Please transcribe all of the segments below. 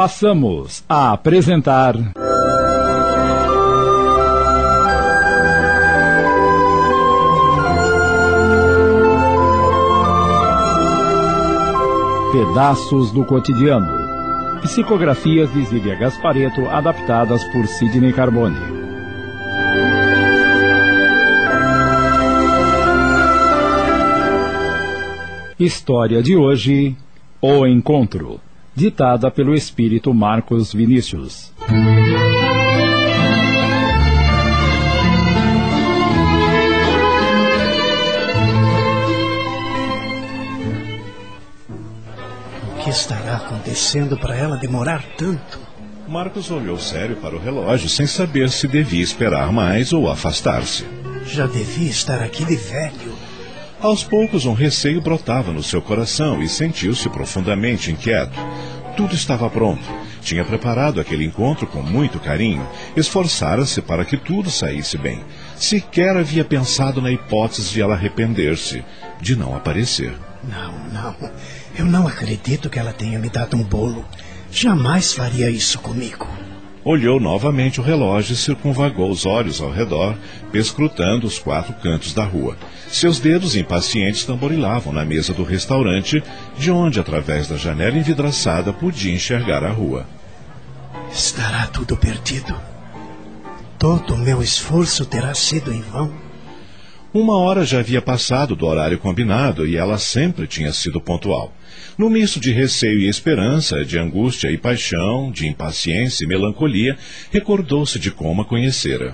Passamos a apresentar. Pedaços do cotidiano. Psicografias de Zília Gaspareto, adaptadas por Sidney Carbone. História de hoje: O Encontro, ditada pelo espírito Marcos Vinícius. O que estará acontecendo para ela demorar tanto? Marcos olhou sério para o relógio sem saber se devia esperar mais ou afastar-se. Já devia estar aqui de velho. Aos poucos, um receio brotava no seu coração e sentiu-se profundamente inquieto. Tudo estava pronto. Tinha preparado aquele encontro com muito carinho, esforçara-se para que tudo saísse bem. Sequer havia pensado na hipótese de ela arrepender-se, de não aparecer. Não, não. Eu não acredito que ela tenha me dado um bolo. Jamais faria isso comigo. Olhou novamente o relógio e circunvagou os olhos ao redor, perscrutando os quatro cantos da rua. Seus dedos impacientes tamborilavam na mesa do restaurante, de onde, através da janela envidraçada, podia enxergar a rua. Estará tudo perdido. Todo o meu esforço terá sido em vão. Uma hora já havia passado do horário combinado e ela sempre tinha sido pontual. No misto de receio e esperança, de angústia e paixão, de impaciência e melancolia, recordou-se de como a conhecera.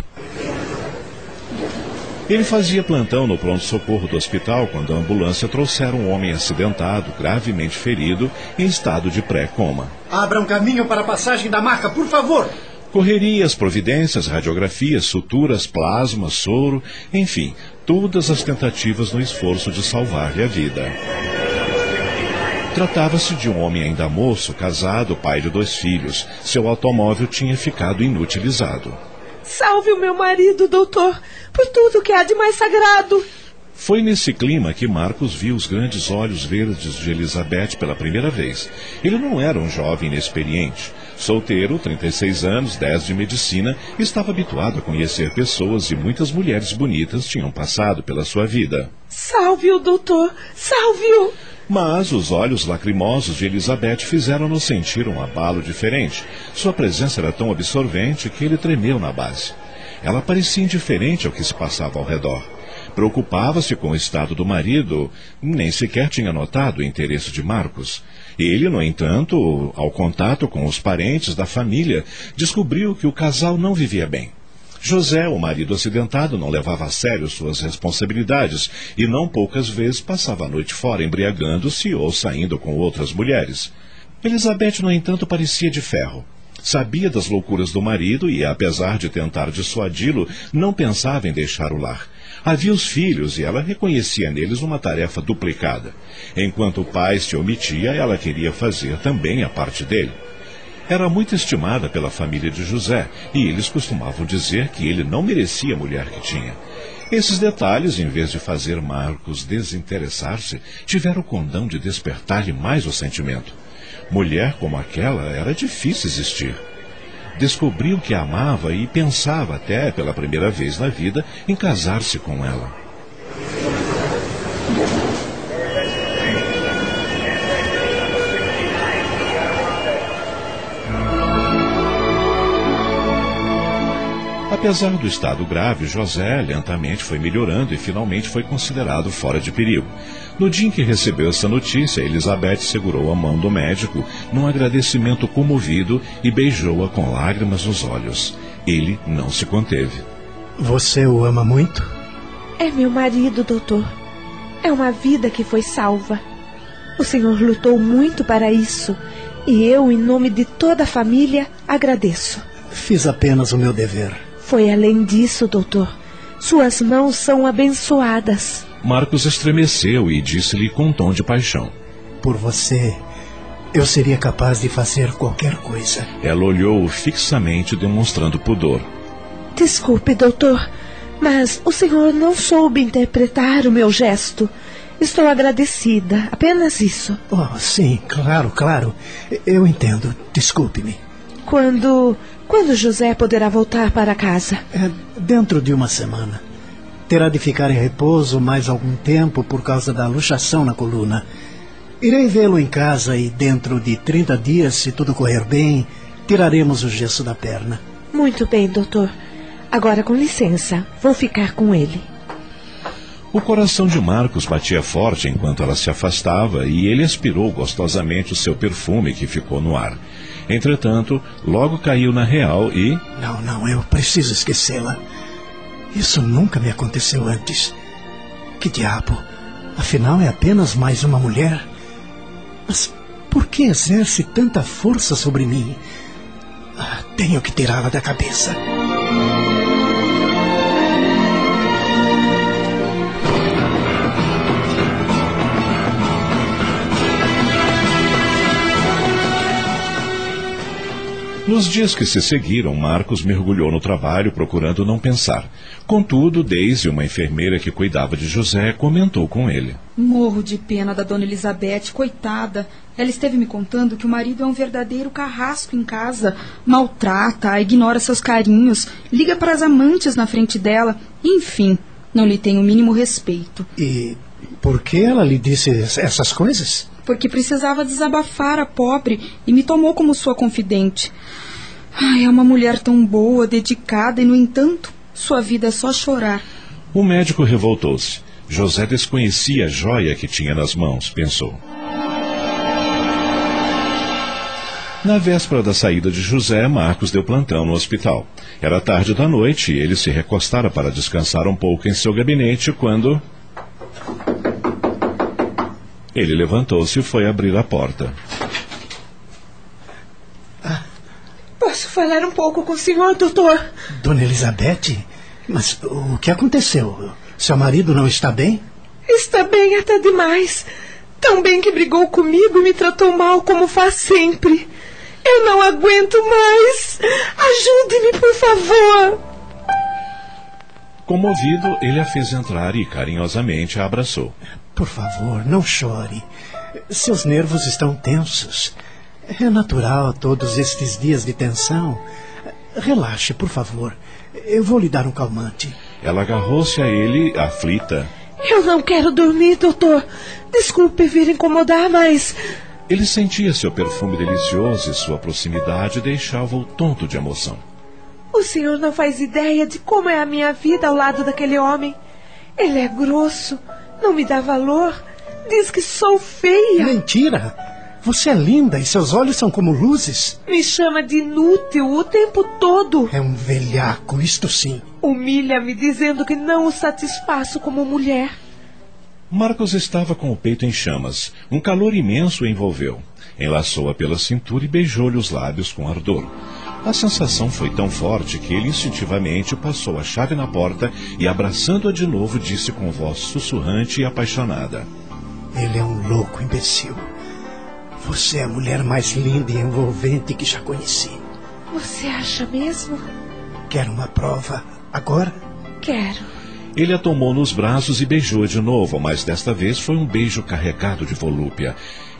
Ele fazia plantão no pronto-socorro do hospital quando a ambulância trouxera um homem acidentado, gravemente ferido, em estado de pré-coma. Abra um caminho para a passagem da maca, por favor! Correrias, providências, radiografias, suturas, plasma, soro, enfim, todas as tentativas no esforço de salvar-lhe a vida. Tratava-se de um homem ainda moço, casado, pai de dois filhos. Seu automóvel tinha ficado inutilizado. Salve o meu marido, doutor, por tudo que há de mais sagrado. Foi nesse clima que Marcos viu os grandes olhos verdes de Elizabeth pela primeira vez. Ele não era um jovem inexperiente. Solteiro, 36 anos, 10 de medicina, estava habituado a conhecer pessoas e muitas mulheres bonitas tinham passado pela sua vida. Salve-o, doutor, salve-o! Mas os olhos lacrimosos de Elizabeth fizeram-no sentir um abalo diferente. Sua presença era tão absorvente que ele tremeu na base. Ela parecia indiferente ao que se passava ao redor. Preocupava-se com o estado do marido, nem sequer tinha notado o interesse de Marcos. Ele, no entanto, ao contato com os parentes da família, descobriu que o casal não vivia bem. José, o marido acidentado, não levava a sério suas responsabilidades e não poucas vezes passava a noite fora embriagando-se ou saindo com outras mulheres. Elizabeth, no entanto, parecia de ferro. Sabia das loucuras do marido e, apesar de tentar dissuadi-lo, não pensava em deixar o lar. Havia os filhos e ela reconhecia neles uma tarefa duplicada. Enquanto o pai se omitia, ela queria fazer também a parte dele. Era muito estimada pela família de José e eles costumavam dizer que ele não merecia a mulher que tinha. Esses detalhes, em vez de fazer Marcos desinteressar-se, tiveram o condão de despertar-lhe mais o sentimento. Mulher como aquela era difícil existir. Descobriu que amava e pensava até, pela primeira vez na vida, em casar-se com ela. Apesar do estado grave, José lentamente foi melhorando e finalmente foi considerado fora de perigo. No dia em que recebeu essa notícia, Elizabeth segurou a mão do médico num agradecimento comovido e beijou-a com lágrimas nos olhos. Ele não se conteve. Você o ama muito? É meu marido, doutor. É uma vida que foi salva. O senhor lutou muito para isso e eu, em nome de toda a família, agradeço. Fiz apenas o meu dever. Foi além disso, doutor. Suas mãos são abençoadas. Marcos estremeceu e disse-lhe com um tom de paixão: Por você, eu seria capaz de fazer qualquer coisa. Ela olhou-o fixamente, demonstrando pudor. Desculpe, doutor, mas o senhor não soube interpretar o meu gesto. Estou agradecida, apenas isso. Oh, sim, claro, claro. Eu entendo. Desculpe-me. Quando. Quando José poderá voltar para casa? É dentro de uma semana. Terá de ficar em repouso mais algum tempo por causa da luxação na coluna. Irei vê-lo em casa e dentro de 30 dias, se tudo correr bem, tiraremos o gesso da perna. Muito bem, doutor. Agora, com licença, vou ficar com ele. O coração de Marcos batia forte enquanto ela se afastava e ele aspirou gostosamente o seu perfume que ficou no ar. Entretanto, logo caiu na real e. Não, não, eu preciso esquecê-la. Isso nunca me aconteceu antes. Que diabo? Afinal, é apenas mais uma mulher. Mas por que exerce tanta força sobre mim? Ah, tenho que tirá-la da cabeça. Nos dias que se seguiram, Marcos mergulhou no trabalho procurando não pensar. Contudo, Daisy, uma enfermeira que cuidava de José, comentou com ele. Morro de pena da dona Elizabeth, coitada. Ela esteve me contando que o marido é um verdadeiro carrasco em casa. Maltrata, ignora seus carinhos, liga para as amantes na frente dela. Enfim, não lhe tem o mínimo respeito. E por que ela lhe disse essas coisas? Porque precisava desabafar a pobre e me tomou como sua confidente. Ai, é uma mulher tão boa, dedicada e, no entanto, sua vida é só chorar. O médico revoltou-se. José desconhecia a joia que tinha nas mãos, pensou. Na véspera da saída de José, Marcos deu plantão no hospital. Era tarde da noite e ele se recostara para descansar um pouco em seu gabinete quando. Ele levantou-se e foi abrir a porta. Posso falar um pouco com o senhor, doutor? Dona Elizabeth? Mas o que aconteceu? Seu marido não está bem? Está bem até demais. Tão bem que brigou comigo e me tratou mal como faz sempre. Eu não aguento mais. Ajude-me, por favor. Comovido, ele a fez entrar e carinhosamente a abraçou. Por favor, não chore. Seus nervos estão tensos. É natural todos estes dias de tensão. Relaxe, por favor. Eu vou lhe dar um calmante. Ela agarrou-se a ele, aflita. Eu não quero dormir, doutor. Desculpe vir incomodar, mas. Ele sentia seu perfume delicioso e sua proximidade deixava-o tonto de emoção. O senhor não faz ideia de como é a minha vida ao lado daquele homem. Ele é grosso, não me dá valor, diz que sou feia. Mentira! Você é linda e seus olhos são como luzes. Me chama de inútil o tempo todo. É um velhaco, isto sim. Humilha-me dizendo que não o satisfaço como mulher. Marcos estava com o peito em chamas. Um calor imenso o envolveu. Enlaçou-a pela cintura e beijou-lhe os lábios com ardor. A sensação foi tão forte que ele instintivamente passou a chave na porta e, abraçando-a de novo, disse com voz sussurrante e apaixonada: Ele é um louco imbecil. Você é a mulher mais linda e envolvente que já conheci. Você acha mesmo? Quer uma prova agora? Quero. Ele a tomou nos braços e beijou de novo, mas desta vez foi um beijo carregado de volúpia.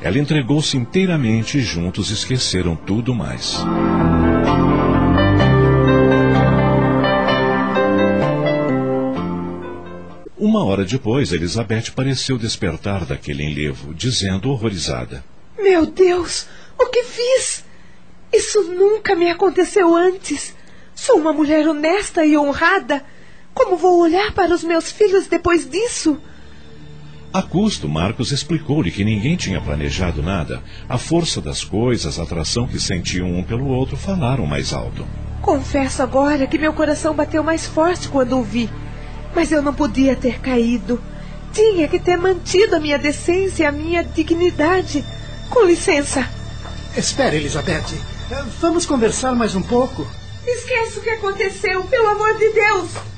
Ela entregou-se inteiramente e juntos esqueceram tudo mais. Uma hora depois, Elizabeth pareceu despertar daquele enlevo, dizendo horrorizada: Meu Deus, o que fiz? Isso nunca me aconteceu antes. Sou uma mulher honesta e honrada. Como vou olhar para os meus filhos depois disso? A custo, Marcos explicou-lhe que ninguém tinha planejado nada. A força das coisas, a atração que sentiam um pelo outro, falaram mais alto. Confesso agora que meu coração bateu mais forte quando o vi. Mas eu não podia ter caído. Tinha que ter mantido a minha decência e a minha dignidade. Com licença. Espere, Elizabeth. Vamos conversar mais um pouco. Esqueça o que aconteceu, pelo amor de Deus!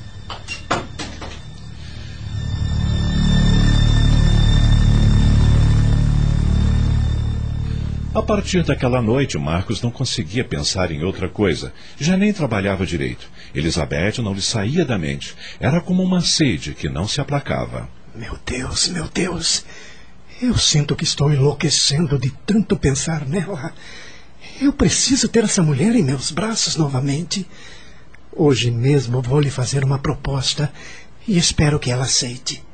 A partir daquela noite, Marcos não conseguia pensar em outra coisa. Já nem trabalhava direito. Elizabeth não lhe saía da mente. Era como uma sede que não se aplacava. Meu Deus, meu Deus. Eu sinto que estou enlouquecendo de tanto pensar nela. Eu preciso ter essa mulher em meus braços novamente. Hoje mesmo vou lhe fazer uma proposta e espero que ela aceite.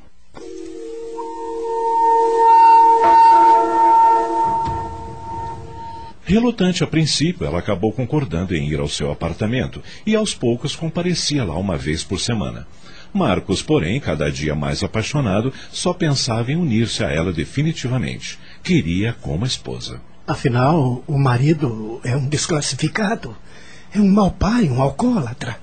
Relutante a princípio, ela acabou concordando em ir ao seu apartamento e aos poucos comparecia lá uma vez por semana. Marcos, porém, cada dia mais apaixonado, só pensava em unir-se a ela definitivamente. Queria como esposa. Afinal, o marido é um desclassificado. É um mau pai, um alcoólatra.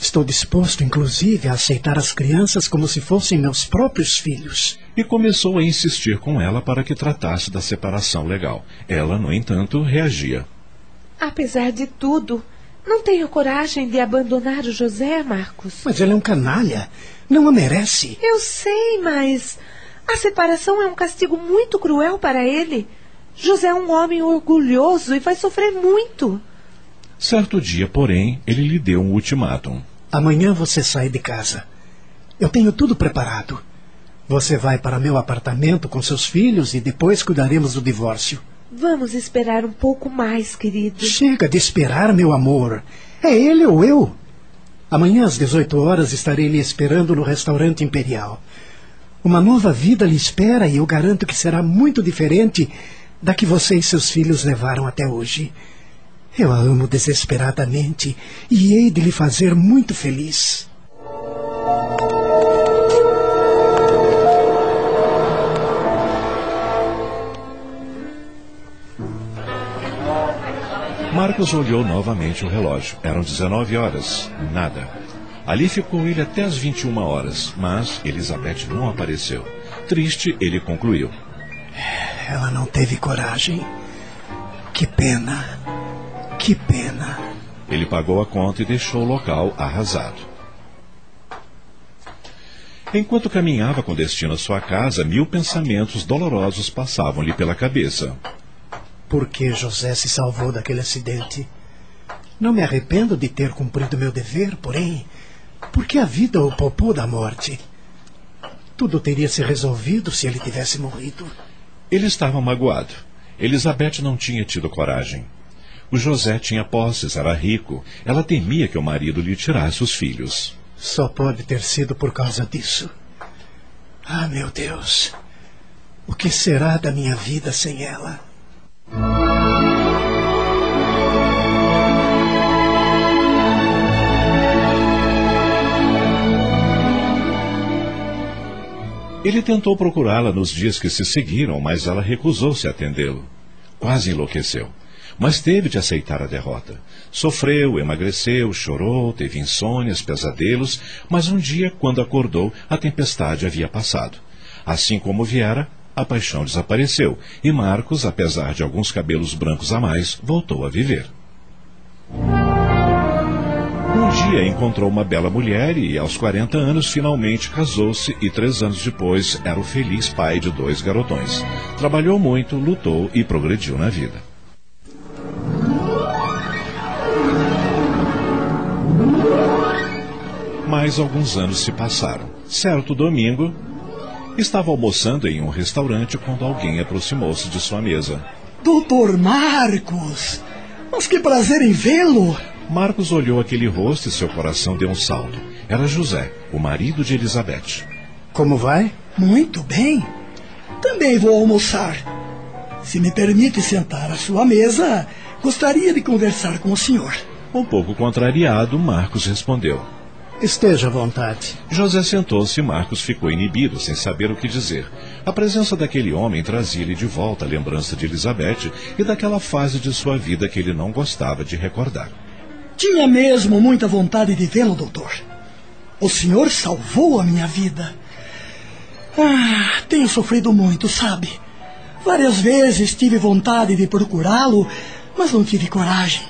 Estou disposto, inclusive, a aceitar as crianças como se fossem meus próprios filhos. E começou a insistir com ela para que tratasse da separação legal. Ela, no entanto, reagia. Apesar de tudo, não tenho coragem de abandonar o José, Marcos. Mas ele é um canalha. Não a merece. Eu sei, mas a separação é um castigo muito cruel para ele. José é um homem orgulhoso e vai sofrer muito. Certo dia, porém, ele lhe deu um ultimátum. Amanhã você sai de casa. Eu tenho tudo preparado. Você vai para meu apartamento com seus filhos e depois cuidaremos do divórcio. Vamos esperar um pouco mais, querido. Chega de esperar, meu amor. É ele ou eu. Amanhã às 18 horas estarei lhe esperando no restaurante Imperial. Uma nova vida lhe espera e eu garanto que será muito diferente da que você e seus filhos levaram até hoje. Eu a amo desesperadamente e hei de lhe fazer muito feliz. Marcos olhou novamente o relógio. Eram 19 horas. Nada. Ali ficou ele até as 21 horas, mas Elizabeth não apareceu. Triste, ele concluiu. Ela não teve coragem. Que pena. Que pena. Ele pagou a conta e deixou o local arrasado. Enquanto caminhava com destino à sua casa, mil pensamentos dolorosos passavam-lhe pela cabeça. Por que José se salvou daquele acidente? Não me arrependo de ter cumprido meu dever, porém, por que a vida o poupou da morte? Tudo teria se resolvido se ele tivesse morrido. Ele estava magoado. Elizabeth não tinha tido coragem. O José tinha posses, era rico. Ela temia que o marido lhe tirasse os filhos. Só pode ter sido por causa disso. Ah, meu Deus. O que será da minha vida sem ela? Ele tentou procurá-la nos dias que se seguiram, mas ela recusou-se a atendê-lo. Quase enlouqueceu mas teve de aceitar a derrota. Sofreu, emagreceu, chorou, teve insônias, pesadelos, mas um dia, quando acordou, a tempestade havia passado. Assim como viera, a paixão desapareceu, e Marcos, apesar de alguns cabelos brancos a mais, voltou a viver. Um dia encontrou uma bela mulher e, aos 40 anos, finalmente casou-se e, três anos depois, era o feliz pai de dois garotões. Trabalhou muito, lutou e progrediu na vida. Mais alguns anos se passaram. Certo domingo, estava almoçando em um restaurante quando alguém aproximou-se de sua mesa. Doutor Marcos! Mas que prazer em vê-lo! Marcos olhou aquele rosto e seu coração deu um salto. Era José, o marido de Elizabeth. Como vai? Muito bem. Também vou almoçar. Se me permite sentar à sua mesa, gostaria de conversar com o senhor. Um pouco contrariado, Marcos respondeu. Esteja à vontade. José sentou-se e Marcos ficou inibido, sem saber o que dizer. A presença daquele homem trazia-lhe de volta a lembrança de Elizabeth e daquela fase de sua vida que ele não gostava de recordar. Tinha mesmo muita vontade de vê-lo, doutor. O senhor salvou a minha vida. Ah, tenho sofrido muito, sabe? Várias vezes tive vontade de procurá-lo, mas não tive coragem.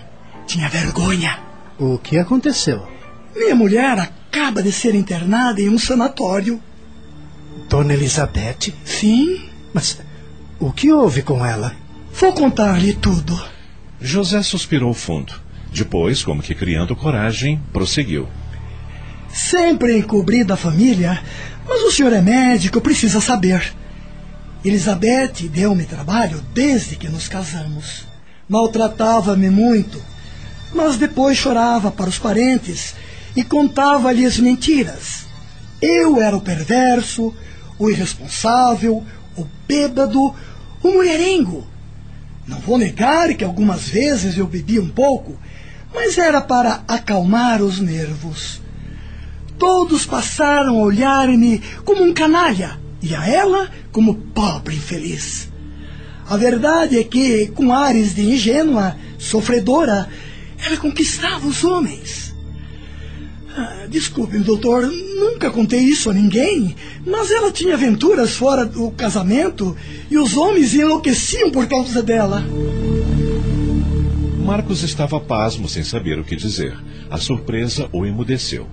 Tinha vergonha. O que aconteceu? Minha mulher acaba de ser internada em um sanatório. Dona Elizabeth? Sim. Mas o que houve com ela? Vou contar-lhe tudo. José suspirou fundo. Depois, como que criando coragem, prosseguiu. Sempre encobri da família, Mas o senhor é médico, precisa saber. Elizabeth deu-me trabalho desde que nos casamos. Maltratava-me muito, mas depois chorava para os parentes e contava-lhes mentiras. Eu era o perverso, o irresponsável, o bêbado, o mulherengo. Não vou negar que algumas vezes eu bebi um pouco, mas era para acalmar os nervos. Todos passaram a olhar-me como um canalha e a ela como pobre infeliz. A verdade é que, com ares de ingênua, sofredora, ela conquistava os homens. Ah, desculpe, doutor, nunca contei isso a ninguém, mas ela tinha aventuras fora do casamento e os homens enlouqueciam por causa dela. Marcos estava pasmo sem saber o que dizer. A surpresa o emudeceu.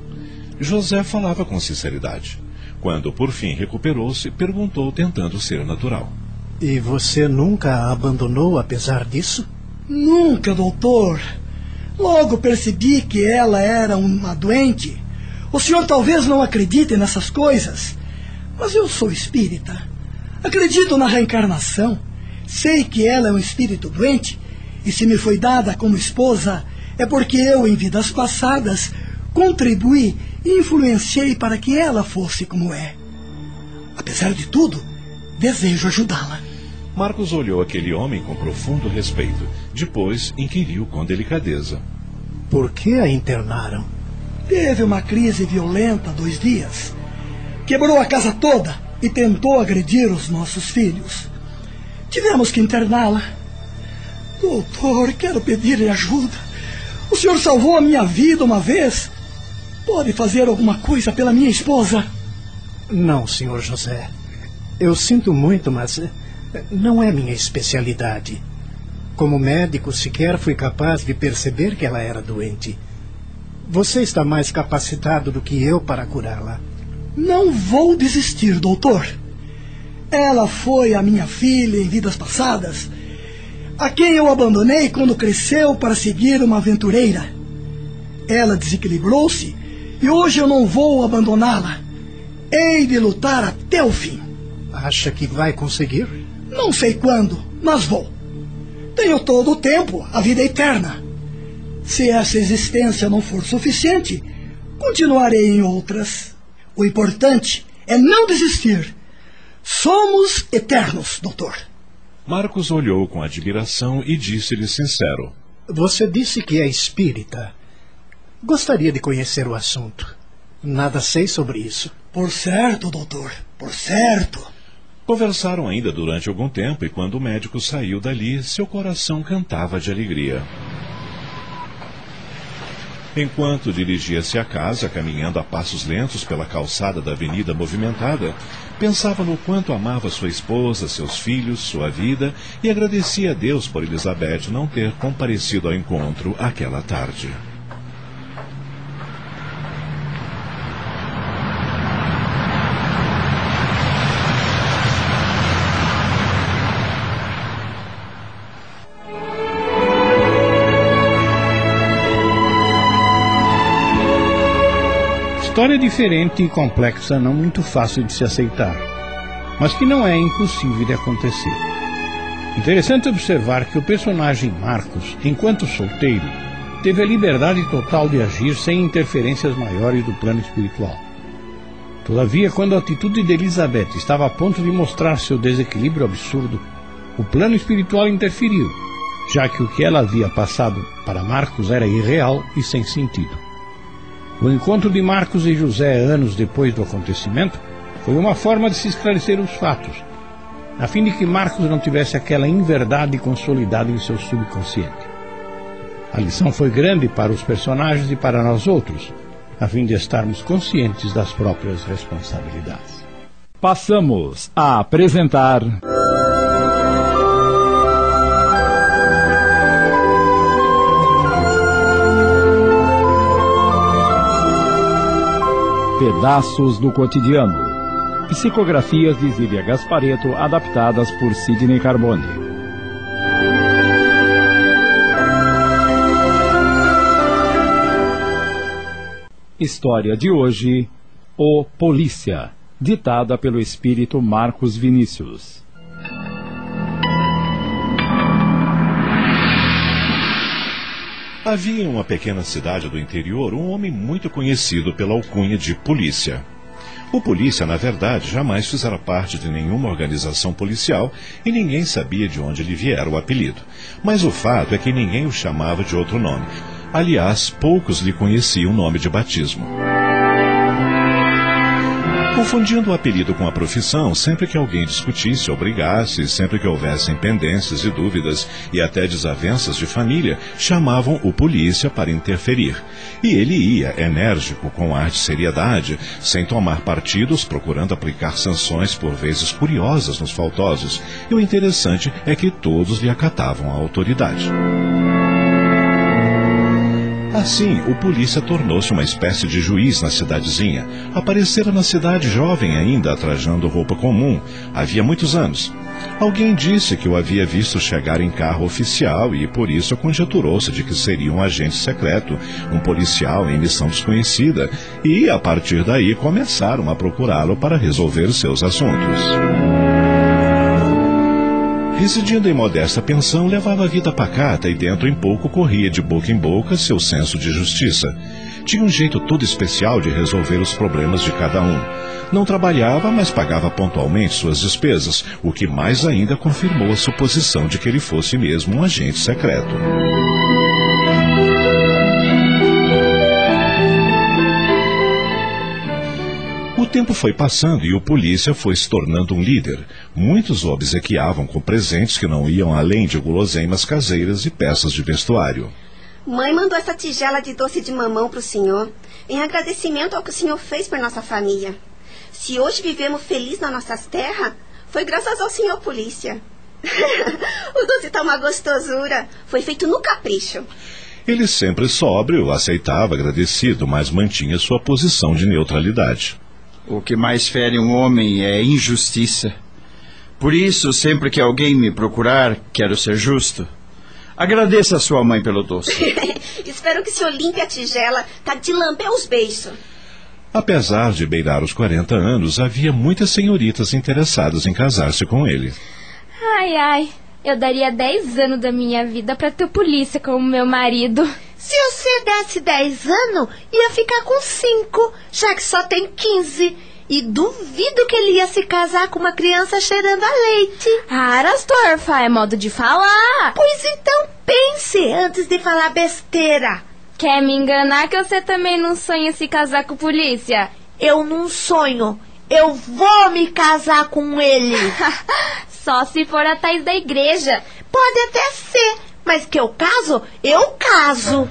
José falava com sinceridade. Quando por fim recuperou-se, perguntou tentando ser natural. E você nunca a abandonou apesar disso? Nunca, doutor. Logo percebi que ela era uma doente. O senhor talvez não acredite nessas coisas, mas eu sou espírita. Acredito na reencarnação. Sei que ela é um espírito doente, e se me foi dada como esposa, é porque eu, em vidas passadas, contribuí e influenciei para que ela fosse como é. Apesar de tudo, desejo ajudá-la. Marcos olhou aquele homem com profundo respeito. Depois inquiriu com delicadeza. Por que a internaram? Teve uma crise violenta há dois dias. Quebrou a casa toda e tentou agredir os nossos filhos. Tivemos que interná-la. Doutor, quero pedir ajuda. O senhor salvou a minha vida uma vez Pode fazer alguma coisa pela minha esposa? Não, senhor José. Eu sinto muito, mas eh, não é minha especialidade. Como médico, sequer fui capaz de perceber que ela era doente. Você está mais capacitado do que eu para curá-la. Não vou desistir, doutor. Ela foi a minha filha em vidas passadas, a quem eu abandonei quando cresceu para seguir uma aventureira. Ela desequilibrou-se e hoje eu não vou abandoná-la. Hei de lutar até o fim. Acha que vai conseguir? Não sei quando, mas vou. Tenho todo o tempo, a vida eterna. Se essa existência não for suficiente, continuarei em outras. O importante é não desistir. Somos eternos, doutor. Marcos olhou com admiração e disse-lhe sincero: Você disse que é espírita. Gostaria de conhecer o assunto. Nada sei sobre isso. Por certo, doutor. Por certo. Conversaram ainda durante algum tempo e quando o médico saiu dali, seu coração cantava de alegria. Enquanto dirigia-se à casa, caminhando a passos lentos pela calçada da avenida movimentada, pensava no quanto amava sua esposa, seus filhos, sua vida e agradecia a Deus por Elizabeth não ter comparecido ao encontro aquela tarde. História diferente e complexa, não muito fácil de se aceitar, mas que não é impossível de acontecer. Interessante observar que o personagem Marcos, enquanto solteiro, teve a liberdade total de agir sem interferências maiores do plano espiritual. Todavia, quando a atitude de Elizabeth estava a ponto de mostrar seu desequilíbrio absurdo, o plano espiritual interferiu, já que o que ela havia passado para Marcos era irreal e sem sentido. O encontro de Marcos e José anos depois do acontecimento foi uma forma de se esclarecer os fatos, a fim de que Marcos não tivesse aquela inverdade consolidada em seu subconsciente. A lição foi grande para os personagens e para nós outros, a fim de estarmos conscientes das próprias responsabilidades. Passamos a apresentar. Pedaços do Cotidiano. Psicografias de Zília Gaspareto, adaptadas por Sidney Carbone. História de hoje: O Polícia. ditada pelo espírito Marcos Vinícius. Havia em uma pequena cidade do interior um homem muito conhecido pela alcunha de polícia. O polícia, na verdade, jamais fizera parte de nenhuma organização policial e ninguém sabia de onde lhe viera o apelido. Mas o fato é que ninguém o chamava de outro nome. Aliás, poucos lhe conheciam o nome de batismo. Confundindo o apelido com a profissão, sempre que alguém discutisse ou brigasse, sempre que houvessem pendências e dúvidas e até desavenças de família, chamavam o polícia para interferir. E ele ia, enérgico, com ar de seriedade, sem tomar partidos, procurando aplicar sanções por vezes curiosas nos faltosos. E o interessante é que todos lhe acatavam a autoridade. Assim, o polícia tornou-se uma espécie de juiz na cidadezinha. Aparecera na cidade jovem ainda, trajando roupa comum. Havia muitos anos. Alguém disse que o havia visto chegar em carro oficial e por isso conjeturou-se de que seria um agente secreto, um policial em missão desconhecida, e a partir daí começaram a procurá-lo para resolver seus assuntos. Residindo em modesta pensão, levava a vida pacata e dentro em pouco corria de boca em boca seu senso de justiça. Tinha um jeito todo especial de resolver os problemas de cada um. Não trabalhava, mas pagava pontualmente suas despesas, o que mais ainda confirmou a suposição de que ele fosse mesmo um agente secreto. Tempo foi passando e o polícia foi se tornando um líder. Muitos o obsequiavam com presentes que não iam além de guloseimas caseiras e peças de vestuário. Mãe mandou essa tigela de doce de mamão para o senhor, em agradecimento ao que o senhor fez por nossa família. Se hoje vivemos felizes nas nossas terras, foi graças ao senhor polícia. o doce tá uma gostosura. Foi feito no capricho. Ele sempre sóbrio, aceitava agradecido, mas mantinha sua posição de neutralidade. O que mais fere um homem é injustiça. Por isso, sempre que alguém me procurar, quero ser justo. Agradeça a sua mãe pelo doce. Espero que o senhor limpe a tigela, tá de lamber os beijos. Apesar de beirar os 40 anos, havia muitas senhoritas interessadas em casar-se com ele. Ai, ai, eu daria 10 anos da minha vida para ter polícia como meu marido. Se você desse 10 anos, ia ficar com 5, já que só tem 15. E duvido que ele ia se casar com uma criança cheirando a leite. Ah, Arastorfa, é modo de falar. Pois então pense antes de falar besteira. Quer me enganar que você também não sonha se casar com polícia? Eu não sonho. Eu vou me casar com ele. Só se for a Thais da igreja. Pode até ser, mas que eu caso, eu caso.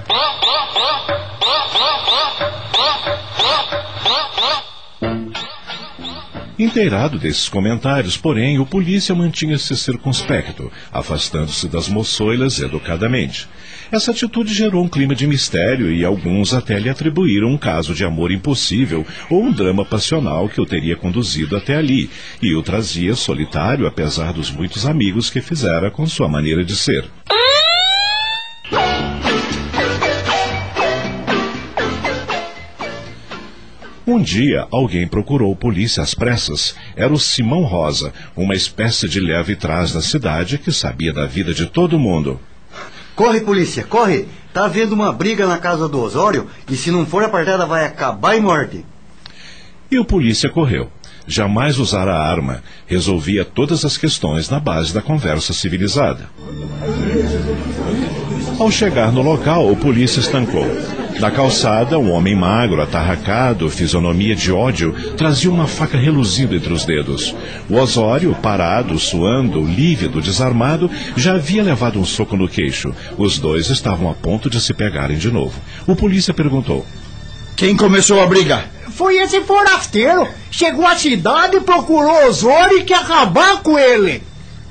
Inteirado desses comentários, porém, o polícia mantinha-se circunspecto, afastando-se das moçoilas educadamente. Essa atitude gerou um clima de mistério e alguns até lhe atribuíram um caso de amor impossível ou um drama passional que o teria conduzido até ali e o trazia solitário apesar dos muitos amigos que fizera com sua maneira de ser. Um dia, alguém procurou polícia às pressas. Era o Simão Rosa, uma espécie de leve trás da cidade que sabia da vida de todo mundo. Corre, polícia, corre! Tá havendo uma briga na casa do Osório e se não for apartada vai acabar em morte. E o polícia correu. Jamais usara a arma. Resolvia todas as questões na base da conversa civilizada. Ao chegar no local, o polícia estancou. Na calçada, um homem magro, atarracado, fisionomia de ódio, trazia uma faca reluzindo entre os dedos. O Osório, parado, suando, lívido, desarmado, já havia levado um soco no queixo. Os dois estavam a ponto de se pegarem de novo. O polícia perguntou: Quem começou a briga? Foi esse forasteiro. Chegou à cidade, procurou Osório e quer acabar com ele.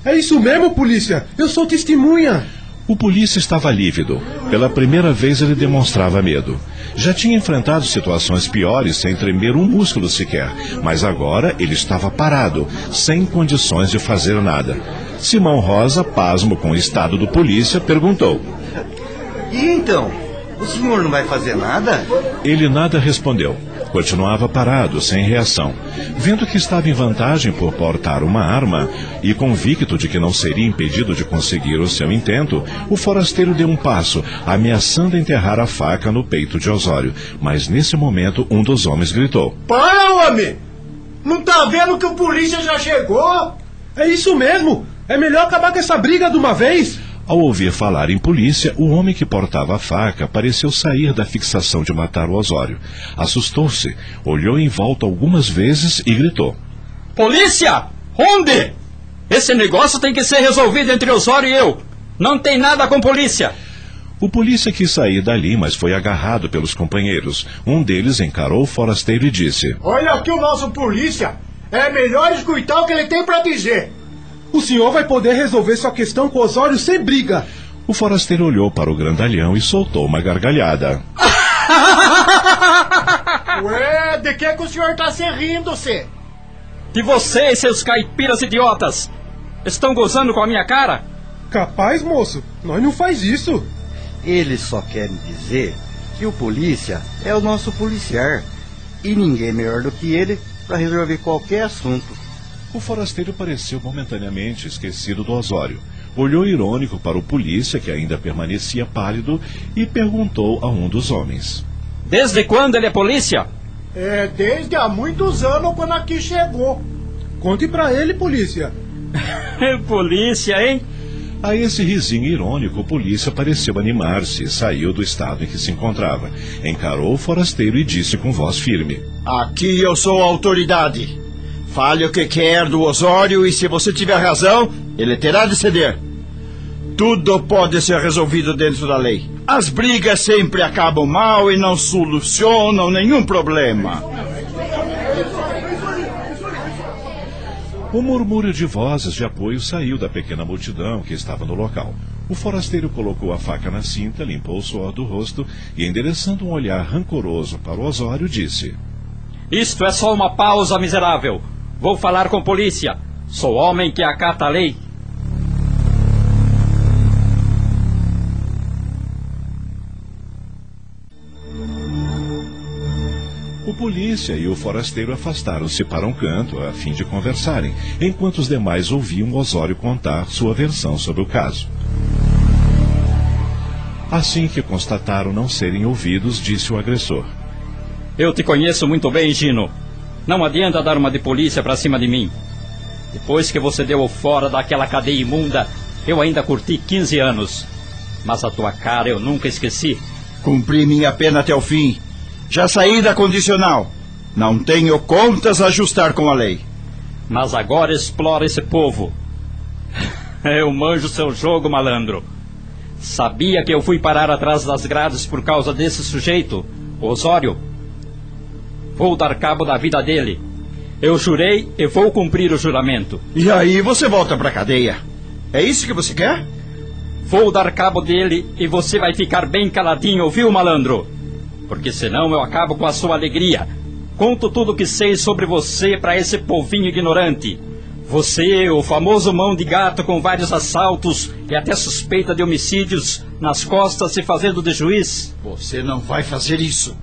É isso mesmo, polícia. Eu sou testemunha. O polícia estava lívido. Pela primeira vez ele demonstrava medo. Já tinha enfrentado situações piores sem tremer um músculo sequer, mas agora ele estava parado, sem condições de fazer nada. Simão Rosa, pasmo com o estado do polícia, perguntou: E então? O senhor não vai fazer nada? Ele nada respondeu. Continuava parado, sem reação. Vendo que estava em vantagem por portar uma arma e convicto de que não seria impedido de conseguir o seu intento, o forasteiro deu um passo, ameaçando enterrar a faca no peito de Osório. Mas nesse momento, um dos homens gritou: Para, homem! Não tá vendo que o polícia já chegou? É isso mesmo! É melhor acabar com essa briga de uma vez! Ao ouvir falar em polícia, o homem que portava a faca pareceu sair da fixação de matar o Osório. Assustou-se, olhou em volta algumas vezes e gritou: Polícia! Onde? Esse negócio tem que ser resolvido entre Osório e eu. Não tem nada com polícia. O polícia quis sair dali, mas foi agarrado pelos companheiros. Um deles encarou o forasteiro e disse: Olha aqui o nosso polícia. É melhor escutar o que ele tem para dizer. O senhor vai poder resolver sua questão com Osório sem briga. O forasteiro olhou para o grandalhão e soltou uma gargalhada. Ué, de que, que o senhor tá se rindo, se? De vocês, seus caipiras idiotas! Estão gozando com a minha cara? Capaz, moço, nós não faz isso. Eles só querem dizer que o polícia é o nosso policiar. E ninguém melhor do que ele para resolver qualquer assunto. O forasteiro pareceu momentaneamente esquecido do Osório. Olhou irônico para o polícia, que ainda permanecia pálido, e perguntou a um dos homens: Desde quando ele é polícia? É, desde há muitos anos quando aqui chegou. Conte pra ele, polícia. polícia, hein? A esse risinho irônico, o polícia pareceu animar-se e saiu do estado em que se encontrava. Encarou o forasteiro e disse com voz firme: Aqui eu sou a autoridade. Fale o que quer do Osório e se você tiver razão, ele terá de ceder. Tudo pode ser resolvido dentro da lei. As brigas sempre acabam mal e não solucionam nenhum problema. Um murmúrio de vozes de apoio saiu da pequena multidão que estava no local. O forasteiro colocou a faca na cinta, limpou o suor do rosto e, endereçando um olhar rancoroso para o Osório, disse: Isto é só uma pausa miserável. Vou falar com polícia. Sou homem que acata a lei. O polícia e o forasteiro afastaram-se para um canto a fim de conversarem, enquanto os demais ouviam Osório contar sua versão sobre o caso. Assim que constataram não serem ouvidos, disse o agressor: Eu te conheço muito bem, Gino. Não adianta dar uma de polícia para cima de mim. Depois que você deu fora daquela cadeia imunda, eu ainda curti 15 anos. Mas a tua cara eu nunca esqueci. Cumpri minha pena até o fim. Já saí da condicional. Não tenho contas a ajustar com a lei. Mas agora explora esse povo. Eu manjo seu jogo, malandro. Sabia que eu fui parar atrás das grades por causa desse sujeito, Osório? Vou dar cabo da vida dele. Eu jurei e vou cumprir o juramento. E aí você volta pra cadeia. É isso que você quer? Vou dar cabo dele e você vai ficar bem caladinho, viu, malandro? Porque senão eu acabo com a sua alegria. Conto tudo o que sei sobre você para esse povinho ignorante. Você, o famoso mão de gato com vários assaltos e até suspeita de homicídios nas costas se fazendo de juiz. Você não vai fazer isso.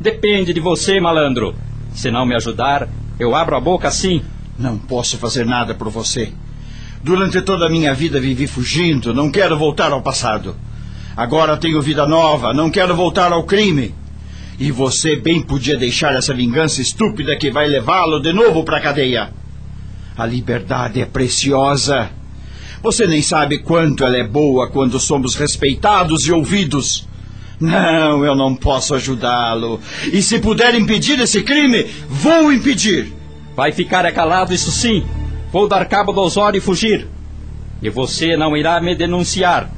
Depende de você, malandro. Se não me ajudar, eu abro a boca assim. Não posso fazer nada por você. Durante toda a minha vida vivi fugindo, não quero voltar ao passado. Agora tenho vida nova, não quero voltar ao crime. E você bem podia deixar essa vingança estúpida que vai levá-lo de novo para a cadeia. A liberdade é preciosa. Você nem sabe quanto ela é boa quando somos respeitados e ouvidos. Não, eu não posso ajudá-lo. E se puder impedir esse crime, vou impedir. Vai ficar calado, isso sim. Vou dar cabo do Osório e fugir. E você não irá me denunciar.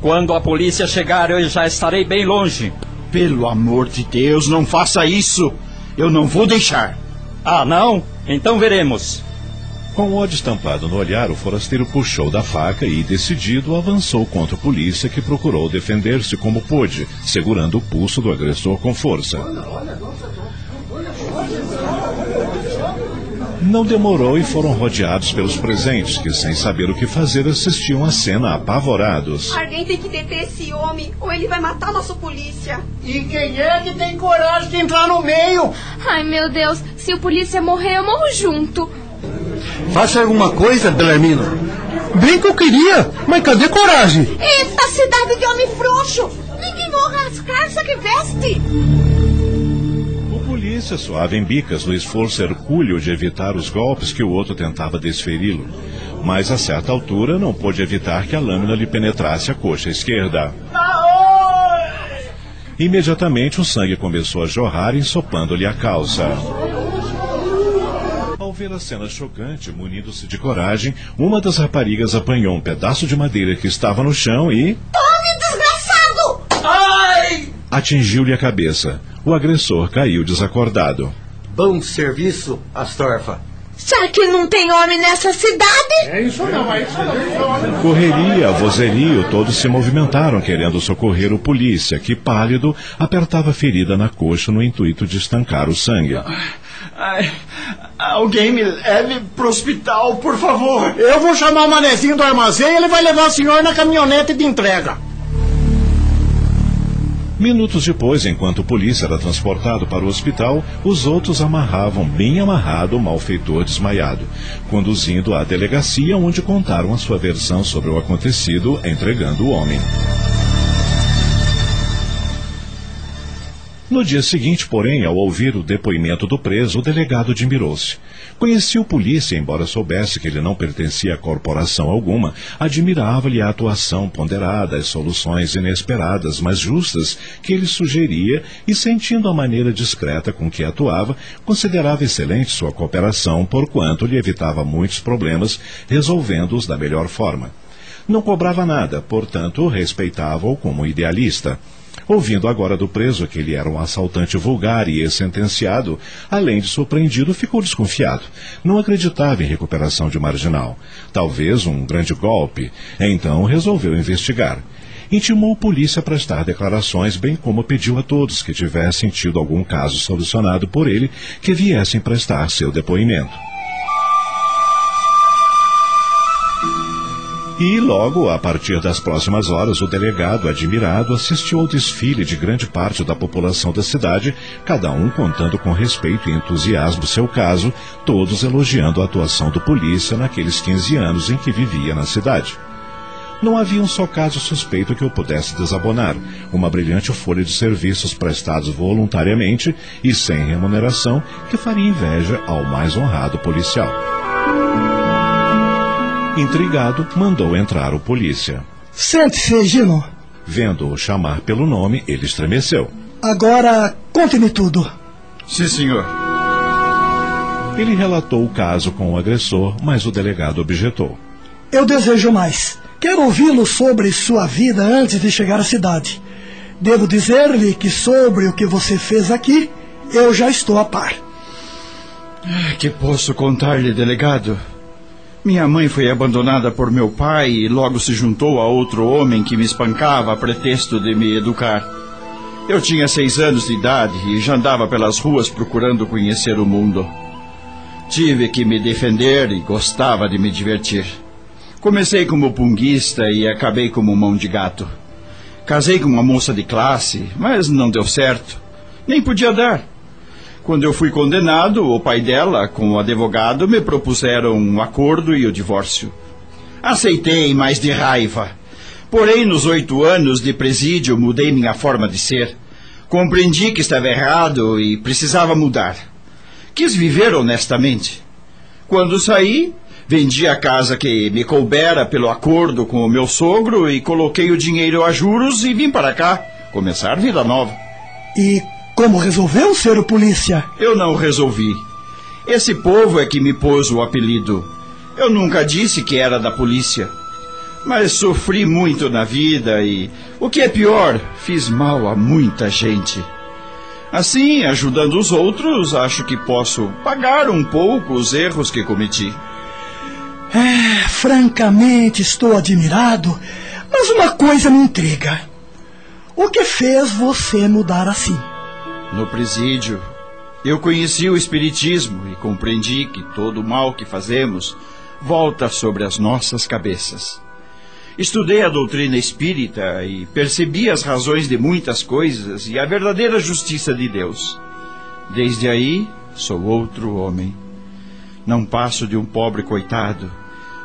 Quando a polícia chegar, eu já estarei bem longe. Pelo amor de Deus, não faça isso. Eu não vou deixar. Ah, não? Então veremos. Com ódio estampado no olhar, o forasteiro puxou da faca e, decidido, avançou contra a polícia que procurou defender-se como pôde, segurando o pulso do agressor com força. Não demorou e foram rodeados pelos presentes, que, sem saber o que fazer, assistiam a cena apavorados. Alguém tem que deter esse homem, ou ele vai matar nosso polícia. E quem é que tem coragem de entrar no meio? Ai, meu Deus, se o polícia morrer, eu morro junto. Faça alguma coisa, Belarmino. Bem que eu queria, mas cadê coragem? Eita cidade de homem frouxo! Ninguém honra as calças que veste! O polícia suava em bicas no esforço hercúleo de evitar os golpes que o outro tentava desferi-lo. Mas a certa altura não pôde evitar que a lâmina lhe penetrasse a coxa esquerda. Imediatamente o sangue começou a jorrar, ensopando-lhe a calça. Ao ver a cena chocante, munindo-se de coragem, uma das raparigas apanhou um pedaço de madeira que estava no chão e. Tome, desgraçado! Ai! atingiu-lhe a cabeça. O agressor caiu desacordado. Bom serviço, Astorfa. Será que não tem homem nessa cidade? É isso não, é isso não. Correria, vozerio, todos se movimentaram querendo socorrer o polícia, que, pálido, apertava a ferida na coxa no intuito de estancar o sangue. Ai, alguém me leve pro hospital, por favor. Eu vou chamar o manezinho do armazém e ele vai levar o senhor na caminhonete de entrega. Minutos depois, enquanto o polícia era transportado para o hospital, os outros amarravam bem amarrado o malfeitor desmaiado, conduzindo à delegacia onde contaram a sua versão sobre o acontecido, entregando o homem. No dia seguinte, porém, ao ouvir o depoimento do preso, o delegado admirou-se. Conhecia o polícia, embora soubesse que ele não pertencia a corporação alguma, admirava-lhe a atuação ponderada, as soluções inesperadas, mas justas, que ele sugeria e, sentindo a maneira discreta com que atuava, considerava excelente sua cooperação, porquanto lhe evitava muitos problemas, resolvendo-os da melhor forma. Não cobrava nada, portanto, respeitava-o como idealista. Ouvindo agora do preso que ele era um assaltante vulgar e sentenciado, além de surpreendido, ficou desconfiado. Não acreditava em recuperação de marginal. Talvez um grande golpe. Então resolveu investigar. Intimou a polícia a prestar declarações, bem como pediu a todos que tivessem tido algum caso solucionado por ele que viessem prestar seu depoimento. E logo, a partir das próximas horas, o delegado, admirado, assistiu ao desfile de grande parte da população da cidade, cada um contando com respeito e entusiasmo seu caso, todos elogiando a atuação do polícia naqueles 15 anos em que vivia na cidade. Não havia um só caso suspeito que o pudesse desabonar, uma brilhante folha de serviços prestados voluntariamente e sem remuneração que faria inveja ao mais honrado policial. Intrigado, mandou entrar o polícia. Sente-se, Gino. Vendo-o chamar pelo nome, ele estremeceu. Agora, conte-me tudo. Sim, senhor. Ele relatou o caso com o agressor, mas o delegado objetou. Eu desejo mais. Quero ouvi-lo sobre sua vida antes de chegar à cidade. Devo dizer-lhe que sobre o que você fez aqui, eu já estou a par. Que posso contar-lhe, delegado? Minha mãe foi abandonada por meu pai e logo se juntou a outro homem que me espancava a pretexto de me educar. Eu tinha seis anos de idade e já andava pelas ruas procurando conhecer o mundo. Tive que me defender e gostava de me divertir. Comecei como punguista e acabei como mão de gato. Casei com uma moça de classe, mas não deu certo. Nem podia dar. Quando eu fui condenado, o pai dela, com o advogado, me propuseram um acordo e o divórcio. Aceitei, mas de raiva. Porém, nos oito anos de presídio, mudei minha forma de ser. Compreendi que estava errado e precisava mudar. Quis viver honestamente. Quando saí, vendi a casa que me coubera pelo acordo com o meu sogro e coloquei o dinheiro a juros e vim para cá começar vida nova. E como resolveu ser o polícia? Eu não resolvi. Esse povo é que me pôs o apelido. Eu nunca disse que era da polícia. Mas sofri muito na vida e, o que é pior, fiz mal a muita gente. Assim, ajudando os outros, acho que posso pagar um pouco os erros que cometi. É, francamente estou admirado, mas uma coisa me intriga. O que fez você mudar assim? No presídio, Eu conheci o Espiritismo e compreendi que todo o mal que fazemos volta sobre as nossas cabeças. Estudei a doutrina espírita e percebi as razões de muitas coisas e a verdadeira justiça de Deus. Desde aí, sou outro homem. Não passo de um pobre coitado,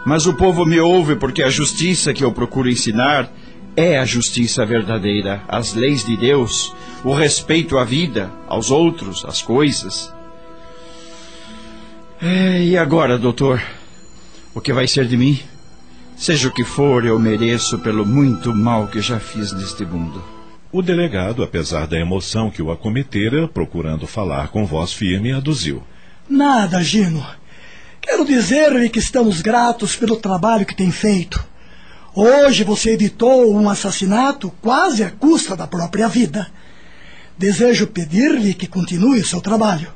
mas o povo me ouve porque a justiça que eu procuro ensinar é a justiça verdadeira, as leis de Deus, o respeito à vida, aos outros, às coisas. É, e agora, doutor? O que vai ser de mim? Seja o que for, eu mereço pelo muito mal que já fiz neste mundo. O delegado, apesar da emoção que o acometera, procurando falar com voz firme, aduziu. Nada, Gino. Quero dizer-lhe que estamos gratos pelo trabalho que tem feito. Hoje você evitou um assassinato quase à custa da própria vida. Desejo pedir-lhe que continue o seu trabalho.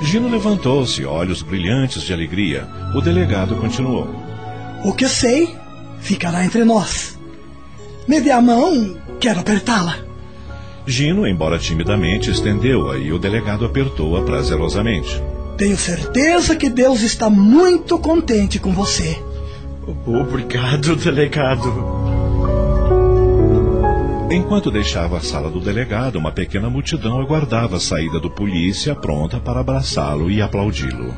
Gino levantou-se, olhos brilhantes de alegria. O delegado continuou. O que sei ficará entre nós. Me dê a mão, quero apertá-la. Gino, embora timidamente, estendeu-a e o delegado apertou-a prazerosamente. Tenho certeza que Deus está muito contente com você. Obrigado, delegado. Enquanto deixava a sala do delegado, uma pequena multidão aguardava a saída do polícia, pronta para abraçá-lo e aplaudi-lo.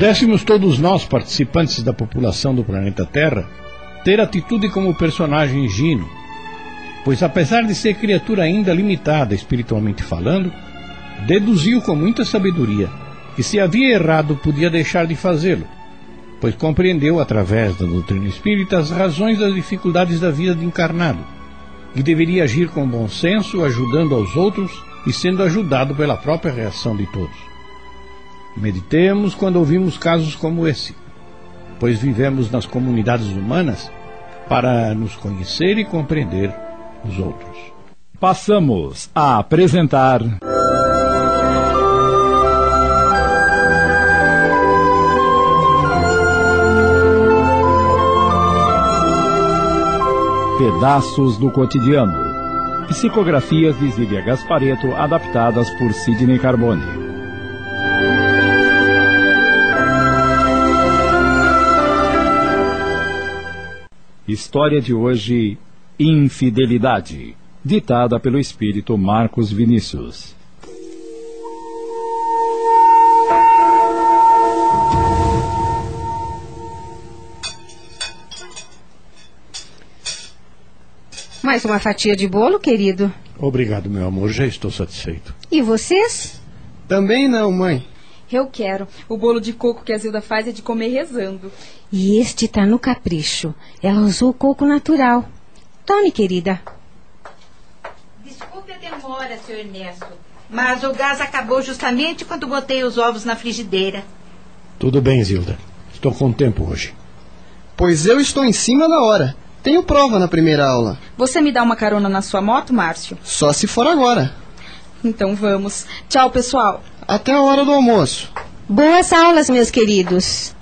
Pudéssemos todos nós, participantes da população do planeta Terra, ter atitude como o personagem Gino, pois apesar de ser criatura ainda limitada espiritualmente falando, deduziu com muita sabedoria que se havia errado podia deixar de fazê-lo, pois compreendeu através da doutrina espírita as razões das dificuldades da vida de encarnado, e deveria agir com bom senso, ajudando aos outros e sendo ajudado pela própria reação de todos. Meditemos quando ouvimos casos como esse, pois vivemos nas comunidades humanas para nos conhecer e compreender os outros. Passamos a apresentar. Pedaços do Cotidiano. Psicografias de Zília Gaspareto adaptadas por Sidney Carbone. História de hoje: Infidelidade, ditada pelo espírito Marcos Vinícius. Mais uma fatia de bolo, querido. Obrigado, meu amor, já estou satisfeito. E vocês? Também não, mãe. Eu quero. O bolo de coco que a Zilda faz é de comer rezando. E este tá no capricho. Ela usou coco natural. Tome, querida. Desculpe a demora, seu Ernesto. Mas o gás acabou justamente quando botei os ovos na frigideira. Tudo bem, Zilda. Estou com tempo hoje. Pois eu estou em cima da hora. Tenho prova na primeira aula. Você me dá uma carona na sua moto, Márcio? Só se for agora. Então vamos. Tchau, pessoal. Até a hora do almoço. Boas aulas, meus queridos.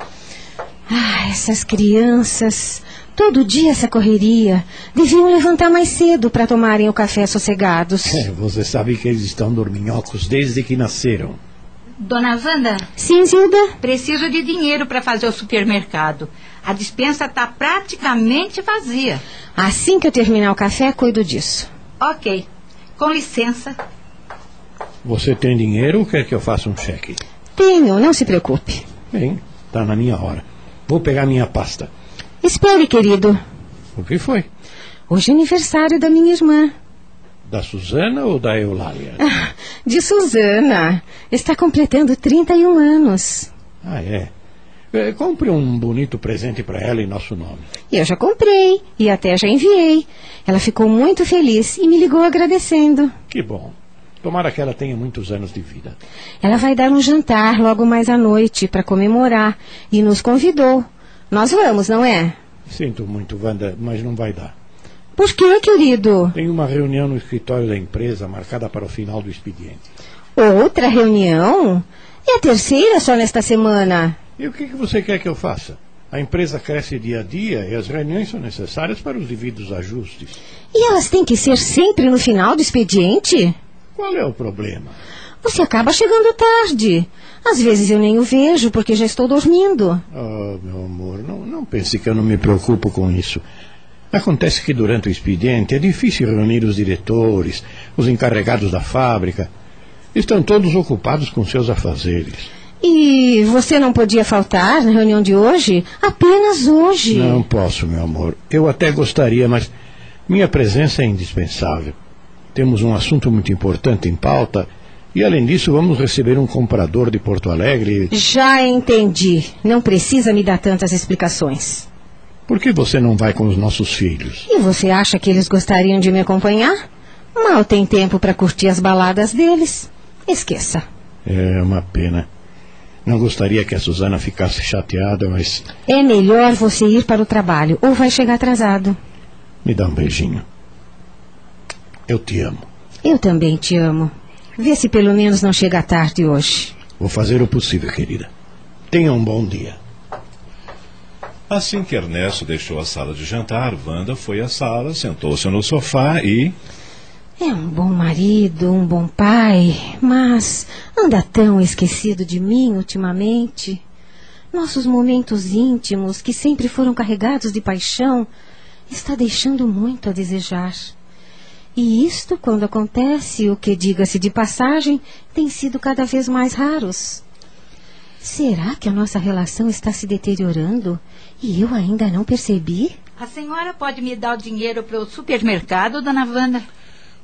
Ah, essas crianças. Todo dia essa correria. Deviam levantar mais cedo para tomarem o café sossegados. É, você sabe que eles estão dorminhocos desde que nasceram. Dona Wanda? Sim, Zilda? Preciso de dinheiro para fazer o supermercado. A dispensa está praticamente vazia. Assim que eu terminar o café, cuido disso. Ok. Com licença. Você tem dinheiro ou quer que eu faça um cheque? Tenho, não se preocupe. Bem, está na minha hora. Vou pegar minha pasta. Espere, querido. O que foi? Hoje é aniversário da minha irmã. Da Suzana ou da Eulália? Ah, de Suzana. Está completando 31 anos. Ah, é? é compre um bonito presente para ela em nosso nome. Eu já comprei e até já enviei. Ela ficou muito feliz e me ligou agradecendo. Que bom. Tomara que ela tenha muitos anos de vida. Ela vai dar um jantar logo mais à noite para comemorar e nos convidou. Nós vamos, não é? Sinto muito, Wanda, mas não vai dar. Por quê, querido? Tem uma reunião no escritório da empresa marcada para o final do expediente. Outra reunião? E a terceira só nesta semana? E o que, que você quer que eu faça? A empresa cresce dia a dia e as reuniões são necessárias para os devidos ajustes. E elas têm que ser sempre no final do expediente? Qual é o problema? Você acaba chegando tarde. Às vezes eu nem o vejo porque já estou dormindo. Oh, meu amor, não, não pense que eu não me preocupo com isso. Acontece que durante o expediente é difícil reunir os diretores, os encarregados da fábrica. Estão todos ocupados com seus afazeres. E você não podia faltar na reunião de hoje? Apenas hoje. Não posso, meu amor. Eu até gostaria, mas minha presença é indispensável. Temos um assunto muito importante em pauta e, além disso, vamos receber um comprador de Porto Alegre. Já entendi. Não precisa me dar tantas explicações. Por que você não vai com os nossos filhos? E você acha que eles gostariam de me acompanhar? Mal tem tempo para curtir as baladas deles. Esqueça. É uma pena. Não gostaria que a Suzana ficasse chateada, mas. É melhor você ir para o trabalho ou vai chegar atrasado. Me dá um beijinho. Eu te amo. Eu também te amo. Vê se pelo menos não chega tarde hoje. Vou fazer o possível, querida. Tenha um bom dia. Assim que Ernesto deixou a sala de jantar, Wanda foi à sala, sentou-se no sofá e. É um bom marido, um bom pai, mas anda tão esquecido de mim ultimamente. Nossos momentos íntimos, que sempre foram carregados de paixão, está deixando muito a desejar. E isto, quando acontece, o que diga-se de passagem, tem sido cada vez mais raros. Será que a nossa relação está se deteriorando e eu ainda não percebi? A senhora pode me dar o dinheiro para o supermercado, dona Wanda?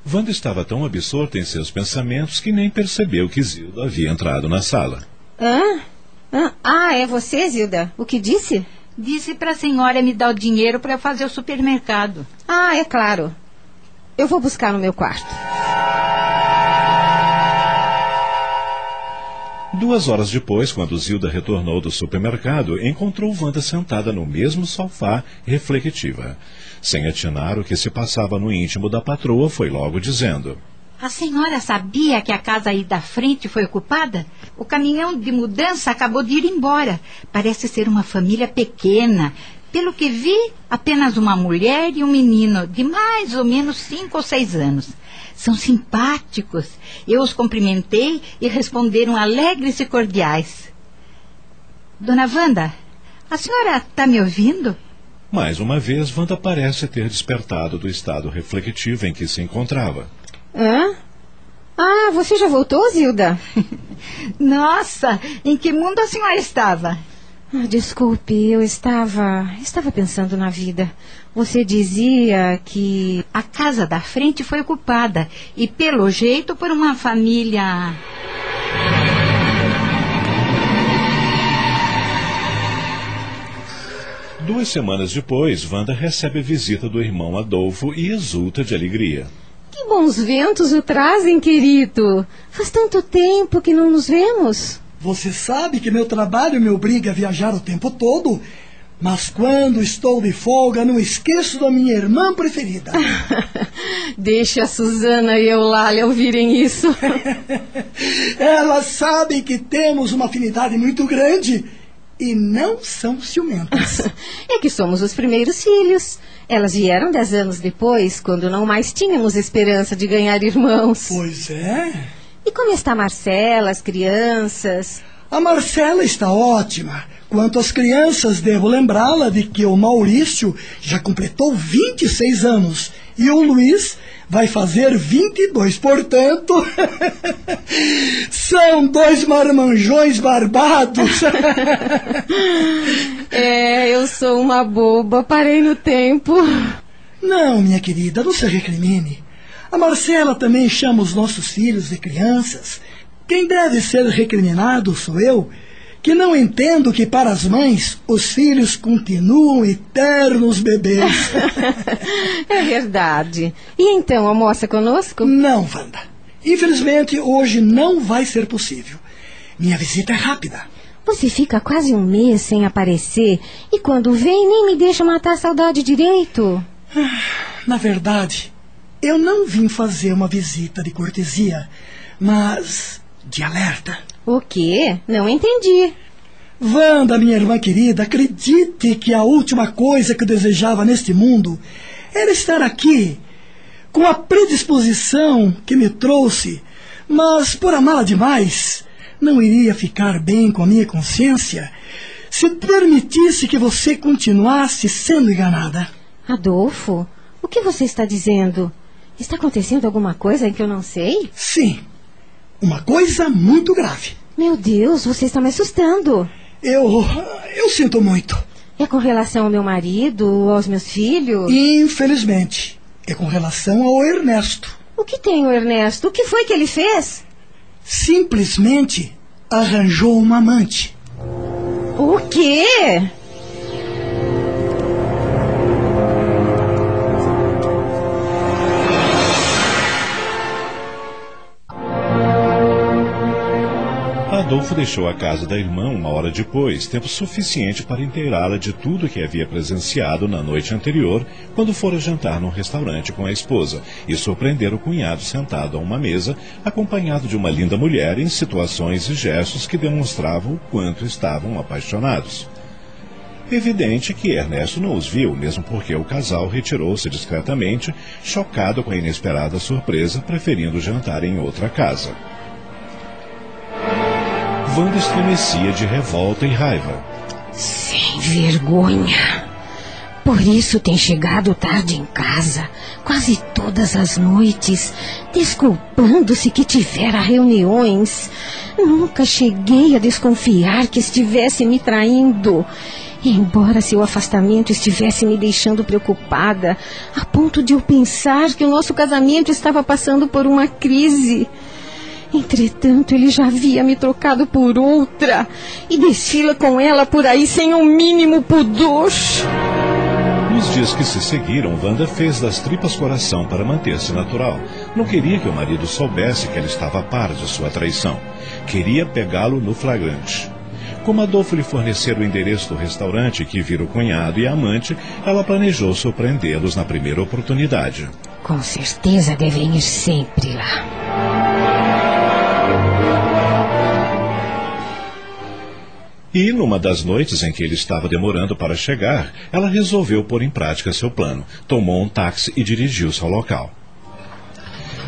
Wanda estava tão absorta em seus pensamentos que nem percebeu que Zilda havia entrado na sala. Hã? Hã? Ah, é você, Zilda? O que disse? Disse para a senhora me dar o dinheiro para fazer o supermercado. Ah, é claro. Eu vou buscar no meu quarto. Duas horas depois, quando Zilda retornou do supermercado, encontrou Wanda sentada no mesmo sofá, reflexiva. Sem atinar o que se passava no íntimo da patroa, foi logo dizendo: A senhora sabia que a casa aí da frente foi ocupada? O caminhão de mudança acabou de ir embora. Parece ser uma família pequena. Pelo que vi, apenas uma mulher e um menino de mais ou menos cinco ou seis anos. São simpáticos. Eu os cumprimentei e responderam alegres e cordiais. Dona Wanda, a senhora está me ouvindo? Mais uma vez, Wanda parece ter despertado do estado reflexivo em que se encontrava. Hã? Ah, você já voltou, Zilda? Nossa, em que mundo a senhora estava? Ah, desculpe, eu estava. estava pensando na vida. Você dizia que. A casa da frente foi ocupada e, pelo jeito, por uma família. Duas semanas depois, Wanda recebe visita do irmão Adolfo e exulta de alegria. Que bons ventos o trazem, querido! Faz tanto tempo que não nos vemos. Você sabe que meu trabalho me obriga a viajar o tempo todo, mas quando estou de folga não esqueço da minha irmã preferida. Deixa a Suzana e Eulália ouvirem isso. Ela sabe que temos uma afinidade muito grande e não são ciumentas. é que somos os primeiros filhos. Elas vieram dez anos depois, quando não mais tínhamos esperança de ganhar irmãos. Pois é. Como está Marcela, as crianças? A Marcela está ótima. Quanto às crianças, devo lembrá-la de que o Maurício já completou 26 anos e o Luiz vai fazer 22, portanto, são dois marmanjões barbados. é, eu sou uma boba, parei no tempo. Não, minha querida, não se recrimine. A Marcela também chama os nossos filhos de crianças. Quem deve ser recriminado sou eu, que não entendo que para as mães os filhos continuam eternos bebês. é verdade. E então, almoça conosco? Não, Wanda. Infelizmente, hoje não vai ser possível. Minha visita é rápida. Você fica quase um mês sem aparecer e quando vem nem me deixa matar a saudade direito. Ah, na verdade, eu não vim fazer uma visita de cortesia, mas de alerta. O quê? Não entendi. Wanda, minha irmã querida, acredite que a última coisa que eu desejava neste mundo era estar aqui, com a predisposição que me trouxe, mas por amá-la demais, não iria ficar bem com a minha consciência se permitisse que você continuasse sendo enganada. Adolfo, o que você está dizendo? Está acontecendo alguma coisa em que eu não sei? Sim. Uma coisa muito grave. Meu Deus, você está me assustando. Eu. Eu sinto muito. É com relação ao meu marido, aos meus filhos? Infelizmente. É com relação ao Ernesto. O que tem o Ernesto? O que foi que ele fez? Simplesmente arranjou uma amante. O quê? Adolfo deixou a casa da irmã uma hora depois, tempo suficiente para inteirá-la de tudo que havia presenciado na noite anterior, quando fora jantar num restaurante com a esposa e surpreender o cunhado sentado a uma mesa, acompanhado de uma linda mulher em situações e gestos que demonstravam o quanto estavam apaixonados. Evidente que Ernesto não os viu, mesmo porque o casal retirou-se discretamente, chocado com a inesperada surpresa, preferindo jantar em outra casa. Wanda estremecia de revolta e raiva. Sem vergonha. Por isso tem chegado tarde em casa, quase todas as noites, desculpando-se que tivera reuniões. Nunca cheguei a desconfiar que estivesse me traindo. Embora seu afastamento estivesse me deixando preocupada, a ponto de eu pensar que o nosso casamento estava passando por uma crise. Entretanto, ele já havia me trocado por outra e desfila com ela por aí sem o um mínimo pudor. Nos dias que se seguiram, Wanda fez das tripas coração para manter-se natural. Não queria que o marido soubesse que ela estava a par de sua traição. Queria pegá-lo no flagrante. Como Adolfo lhe fornecer o endereço do restaurante que vira o cunhado e a amante, ela planejou surpreendê-los na primeira oportunidade. Com certeza devem ir sempre lá. E, numa das noites em que ele estava demorando para chegar, ela resolveu pôr em prática seu plano. Tomou um táxi e dirigiu-se ao local.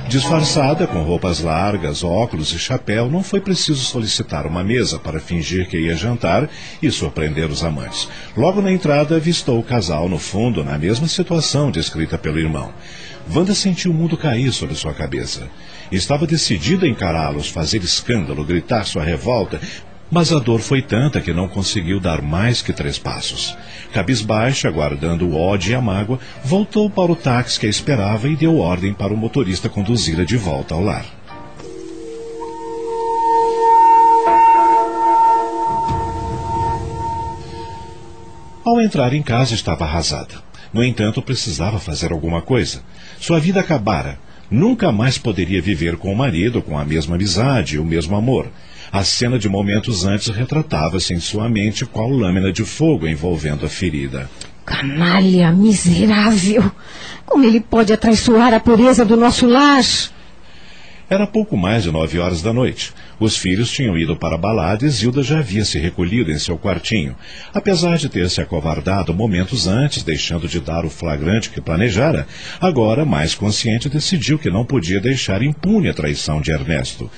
Disfarçada, com roupas largas, óculos e chapéu, não foi preciso solicitar uma mesa para fingir que ia jantar e surpreender os amantes. Logo na entrada, avistou o casal no fundo, na mesma situação descrita pelo irmão. Wanda sentiu o mundo cair sobre sua cabeça. Estava decidida a encará-los, fazer escândalo, gritar sua revolta, mas a dor foi tanta que não conseguiu dar mais que três passos. Cabisbaixa, aguardando o ódio e a mágoa, voltou para o táxi que a esperava e deu ordem para o motorista conduzi-la de volta ao lar. Ao entrar em casa estava arrasada. No entanto, precisava fazer alguma coisa. Sua vida acabara. Nunca mais poderia viver com o marido com a mesma amizade o mesmo amor. A cena de momentos antes retratava-se em sua mente qual lâmina de fogo envolvendo a ferida. Canalha miserável! Como ele pode atraiçoar a pureza do nosso lar? Era pouco mais de nove horas da noite. Os filhos tinham ido para a balada e Zilda já havia se recolhido em seu quartinho. Apesar de ter se acovardado momentos antes, deixando de dar o flagrante que planejara, agora, mais consciente, decidiu que não podia deixar impune a traição de Ernesto.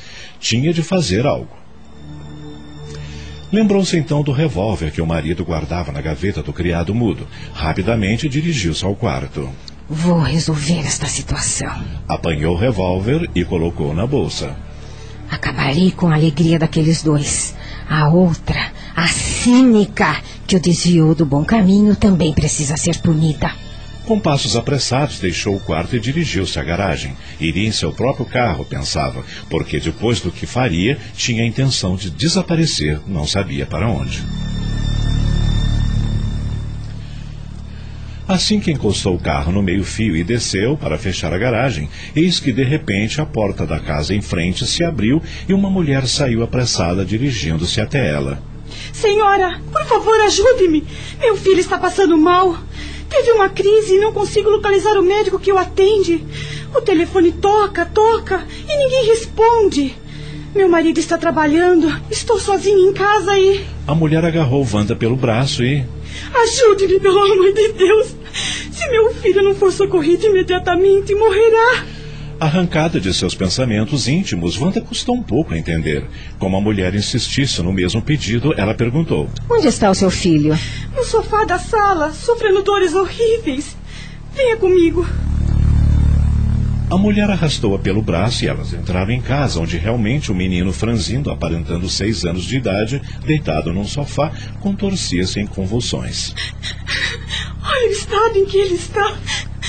Tinha de fazer algo. Lembrou-se então do revólver que o marido guardava na gaveta do criado mudo. Rapidamente dirigiu-se ao quarto. Vou resolver esta situação. Apanhou o revólver e colocou na bolsa. Acabarei com a alegria daqueles dois. A outra, a cínica, que o desviou do bom caminho, também precisa ser punida. Com passos apressados, deixou o quarto e dirigiu-se à garagem. Iria em seu próprio carro, pensava, porque depois do que faria, tinha a intenção de desaparecer, não sabia para onde. Assim que encostou o carro no meio-fio e desceu para fechar a garagem, eis que de repente a porta da casa em frente se abriu e uma mulher saiu apressada dirigindo-se até ela. Senhora, por favor, ajude-me. Meu filho está passando mal. Teve uma crise e não consigo localizar o médico que o atende. O telefone toca, toca e ninguém responde. Meu marido está trabalhando, estou sozinha em casa e. A mulher agarrou Wanda pelo braço e. Ajude-me, pelo amor de Deus! Se meu filho não for socorrido imediatamente, morrerá. Arrancada de seus pensamentos íntimos, Wanda custou um pouco a entender. Como a mulher insistisse no mesmo pedido, ela perguntou: Onde está o seu filho? No sofá da sala, sofrendo dores horríveis. Venha comigo. A mulher arrastou-a pelo braço e elas entraram em casa, onde realmente o menino franzindo, aparentando seis anos de idade, deitado num sofá, contorcia-se em convulsões. Olha o estado em que ele está.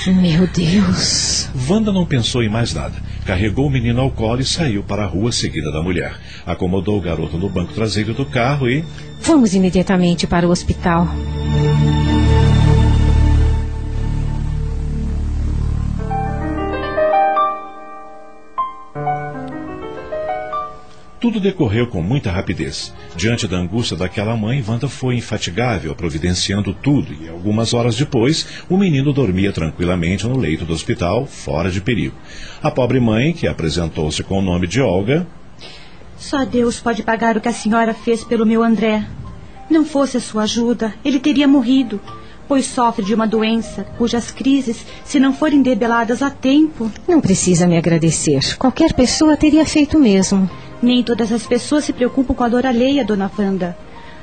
Meu Deus. Wanda não pensou em mais nada. Carregou o menino ao colo e saiu para a rua seguida da mulher. Acomodou o garoto no banco traseiro do carro e. Vamos imediatamente para o hospital. Tudo decorreu com muita rapidez. Diante da angústia daquela mãe, Wanda foi infatigável, providenciando tudo, e algumas horas depois, o menino dormia tranquilamente no leito do hospital, fora de perigo. A pobre mãe, que apresentou-se com o nome de Olga. Só Deus pode pagar o que a senhora fez pelo meu André. Não fosse a sua ajuda, ele teria morrido, pois sofre de uma doença cujas crises, se não forem debeladas a tempo. Não precisa me agradecer. Qualquer pessoa teria feito o mesmo. Nem todas as pessoas se preocupam com a dor alheia, dona Wanda.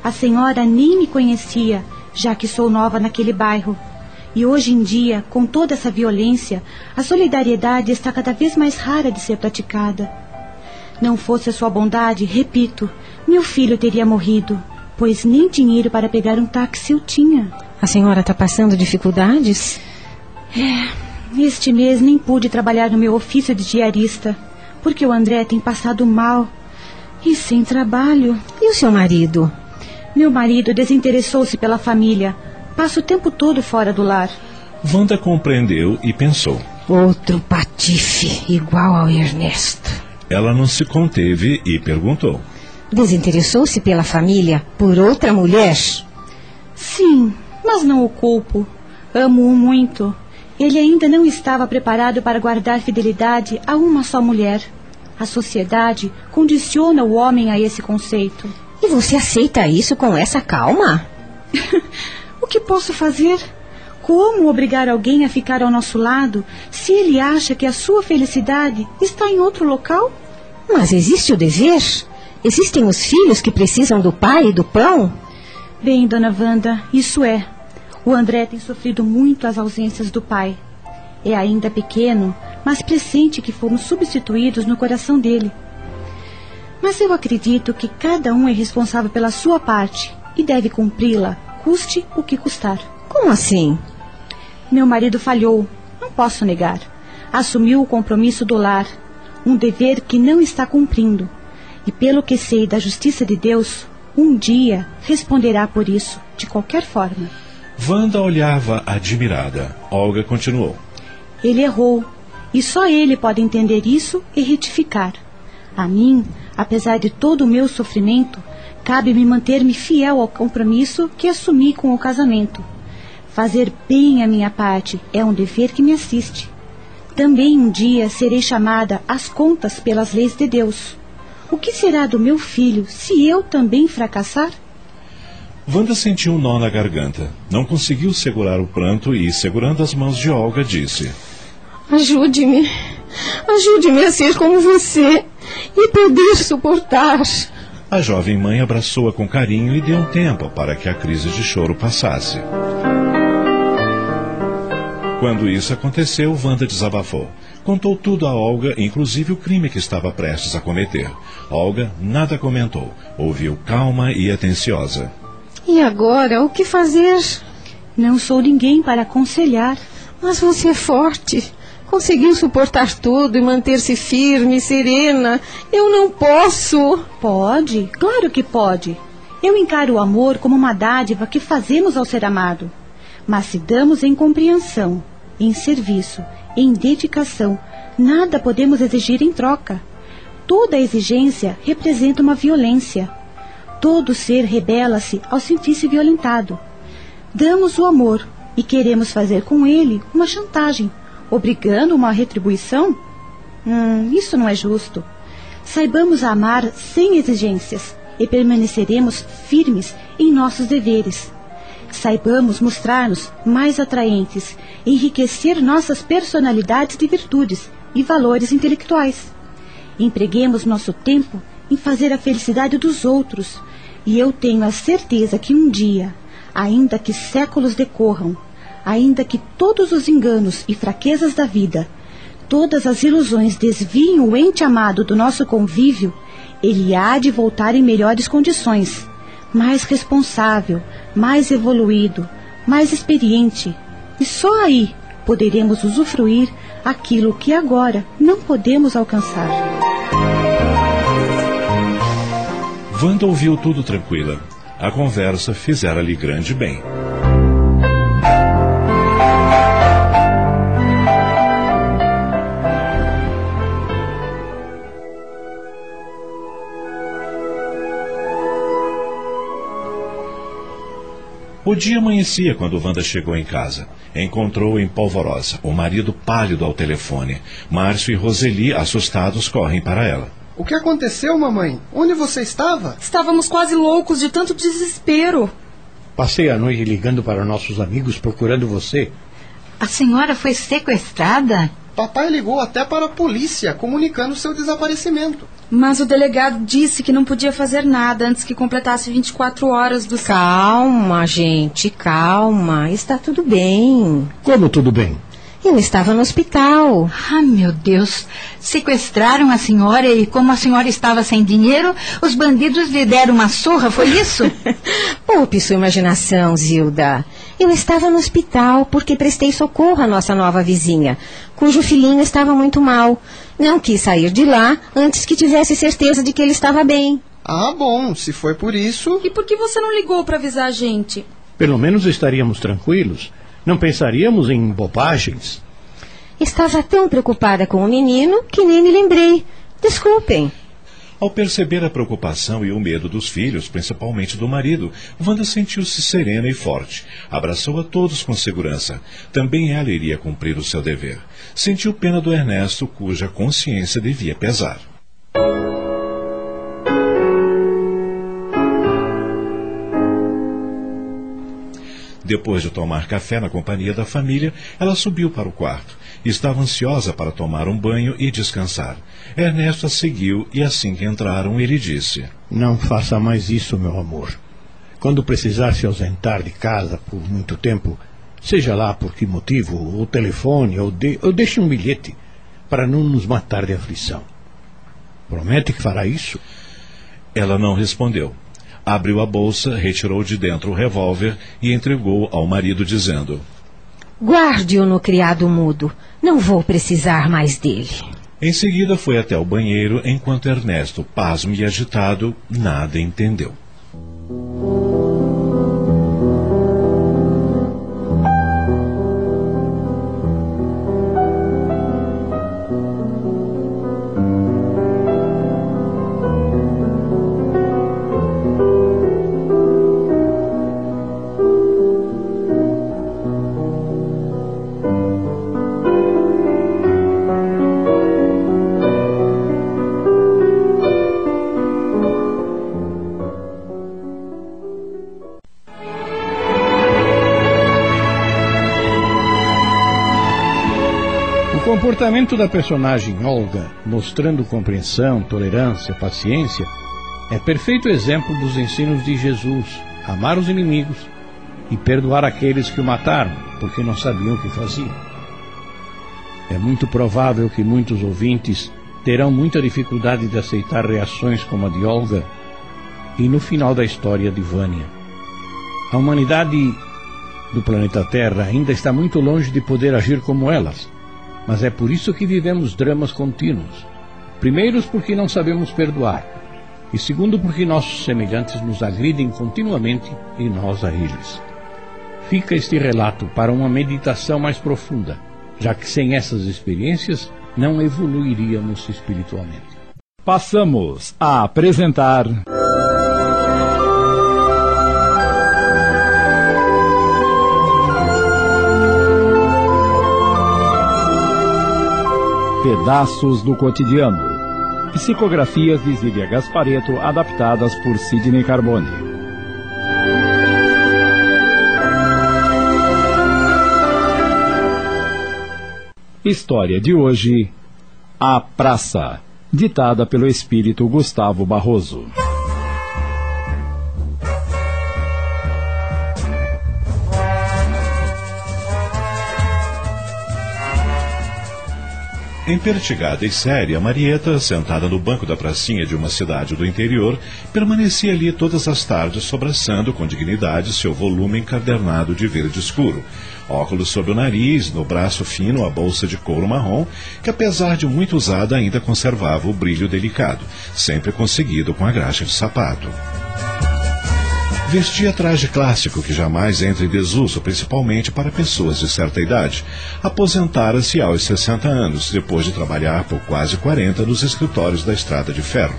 A senhora nem me conhecia, já que sou nova naquele bairro. E hoje em dia, com toda essa violência, a solidariedade está cada vez mais rara de ser praticada. Não fosse a sua bondade, repito, meu filho teria morrido, pois nem dinheiro para pegar um táxi eu tinha. A senhora está passando dificuldades? É, este mês nem pude trabalhar no meu ofício de diarista porque o André tem passado mal e sem trabalho. E o seu marido? Meu marido desinteressou-se pela família. Passa o tempo todo fora do lar. Wanda compreendeu e pensou. Outro patife, igual ao Ernesto. Ela não se conteve e perguntou. Desinteressou-se pela família por outra mulher? Sim, mas não o culpo. Amo-o muito. Ele ainda não estava preparado para guardar fidelidade a uma só mulher. A sociedade condiciona o homem a esse conceito. E você aceita isso com essa calma? o que posso fazer? Como obrigar alguém a ficar ao nosso lado se ele acha que a sua felicidade está em outro local? Mas existe o dever? Existem os filhos que precisam do pai e do pão? Bem, dona Wanda, isso é. O André tem sofrido muito as ausências do pai. É ainda pequeno, mas pressente que fomos substituídos no coração dele. Mas eu acredito que cada um é responsável pela sua parte e deve cumpri-la, custe o que custar. Como assim? Meu marido falhou, não posso negar. Assumiu o compromisso do lar, um dever que não está cumprindo. E pelo que sei da justiça de Deus, um dia responderá por isso, de qualquer forma. Wanda olhava admirada. Olga continuou. Ele errou, e só ele pode entender isso e retificar. A mim, apesar de todo o meu sofrimento, cabe-me manter-me fiel ao compromisso que assumi com o casamento. Fazer bem a minha parte é um dever que me assiste. Também um dia serei chamada às contas pelas leis de Deus. O que será do meu filho se eu também fracassar? Wanda sentiu um nó na garganta. Não conseguiu segurar o pranto e, segurando as mãos de Olga, disse: Ajude-me. Ajude-me a ser como você e poder suportar. A jovem mãe abraçou-a com carinho e deu um tempo para que a crise de choro passasse. Quando isso aconteceu, Wanda desabafou. Contou tudo a Olga, inclusive o crime que estava prestes a cometer. Olga nada comentou, ouviu calma e atenciosa. E agora, o que fazer? Não sou ninguém para aconselhar. Mas você é forte. Conseguiu suportar tudo e manter-se firme, serena. Eu não posso. Pode, claro que pode. Eu encaro o amor como uma dádiva que fazemos ao ser amado. Mas se damos em compreensão, em serviço, em dedicação, nada podemos exigir em troca. Toda exigência representa uma violência. Todo ser rebela-se ao sentir-se violentado. Damos o amor e queremos fazer com ele uma chantagem, obrigando uma retribuição? Hum, isso não é justo. Saibamos amar sem exigências e permaneceremos firmes em nossos deveres. Saibamos mostrar-nos mais atraentes, enriquecer nossas personalidades de virtudes e valores intelectuais. Empreguemos nosso tempo em fazer a felicidade dos outros, e eu tenho a certeza que um dia, ainda que séculos decorram, ainda que todos os enganos e fraquezas da vida, todas as ilusões desviem o ente amado do nosso convívio, ele há de voltar em melhores condições, mais responsável, mais evoluído, mais experiente, e só aí poderemos usufruir aquilo que agora não podemos alcançar. Wanda ouviu tudo tranquila. A conversa fizera-lhe grande bem. O dia amanhecia quando Wanda chegou em casa. Encontrou em polvorosa, o marido pálido ao telefone. Márcio e Roseli, assustados, correm para ela. O que aconteceu, mamãe? Onde você estava? Estávamos quase loucos de tanto desespero. Passei a noite ligando para nossos amigos procurando você. A senhora foi sequestrada? Papai ligou até para a polícia, comunicando seu desaparecimento. Mas o delegado disse que não podia fazer nada antes que completasse 24 horas do. Calma, gente, calma. Está tudo bem. Como tudo bem? Eu estava no hospital. Ah, meu Deus. Sequestraram a senhora e, como a senhora estava sem dinheiro, os bandidos lhe deram uma surra, foi isso? Poupe sua imaginação, Zilda. Eu estava no hospital porque prestei socorro à nossa nova vizinha, cujo filhinho estava muito mal. Não quis sair de lá antes que tivesse certeza de que ele estava bem. Ah, bom, se foi por isso. E por que você não ligou para avisar a gente? Pelo menos estaríamos tranquilos. Não pensaríamos em bobagens. Estava tão preocupada com o menino que nem me lembrei. Desculpem. Ao perceber a preocupação e o medo dos filhos, principalmente do marido, Wanda sentiu-se serena e forte. Abraçou a todos com segurança. Também ela iria cumprir o seu dever. Sentiu pena do Ernesto, cuja consciência devia pesar. Depois de tomar café na companhia da família, ela subiu para o quarto. Estava ansiosa para tomar um banho e descansar. Ernesto a seguiu e assim que entraram, ele disse: Não faça mais isso, meu amor. Quando precisar se ausentar de casa por muito tempo, seja lá por que motivo, ou telefone, ou, de, ou deixe um bilhete, para não nos matar de aflição. Promete que fará isso? Ela não respondeu. Abriu a bolsa, retirou de dentro o revólver e entregou ao marido, dizendo: Guarde-o no criado mudo. Não vou precisar mais dele. Em seguida foi até o banheiro, enquanto Ernesto, pasmo e agitado, nada entendeu. Comportamento da personagem Olga, mostrando compreensão, tolerância, paciência, é perfeito exemplo dos ensinos de Jesus: amar os inimigos e perdoar aqueles que o mataram, porque não sabiam o que faziam. É muito provável que muitos ouvintes terão muita dificuldade de aceitar reações como a de Olga e no final da história de Vânia. A humanidade do planeta Terra ainda está muito longe de poder agir como elas mas é por isso que vivemos dramas contínuos. Primeiro, porque não sabemos perdoar, e segundo, porque nossos semelhantes nos agridem continuamente e nós a eles. fica este relato para uma meditação mais profunda, já que sem essas experiências não evoluiríamos espiritualmente. Passamos a apresentar. Pedaços do Cotidiano. Psicografias de Zília Gaspareto, adaptadas por Sidney Carbone. História de hoje: A Praça, ditada pelo espírito Gustavo Barroso. Empertigada e séria, Marieta, sentada no banco da pracinha de uma cidade do interior, permanecia ali todas as tardes, sobraçando com dignidade seu volume encadernado de verde escuro. Óculos sob o nariz, no braço fino a bolsa de couro marrom, que apesar de muito usada ainda conservava o brilho delicado, sempre conseguido com a graxa de sapato. Vestia traje clássico que jamais entra em desuso, principalmente para pessoas de certa idade. Aposentara-se aos 60 anos, depois de trabalhar por quase 40 nos escritórios da Estrada de Ferro.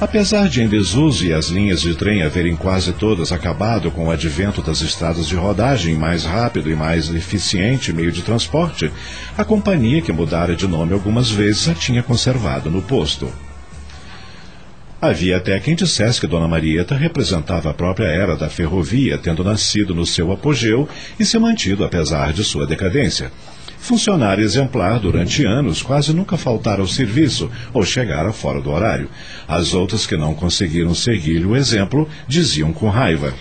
Apesar de em desuso e as linhas de trem haverem quase todas acabado com o advento das estradas de rodagem mais rápido e mais eficiente meio de transporte, a companhia que mudara de nome algumas vezes a tinha conservado no posto. Havia até quem dissesse que Dona Marieta representava a própria era da ferrovia, tendo nascido no seu apogeu e se mantido apesar de sua decadência. Funcionária exemplar durante anos, quase nunca faltara ao serviço ou chegara fora do horário. As outras que não conseguiram seguir o exemplo diziam com raiva: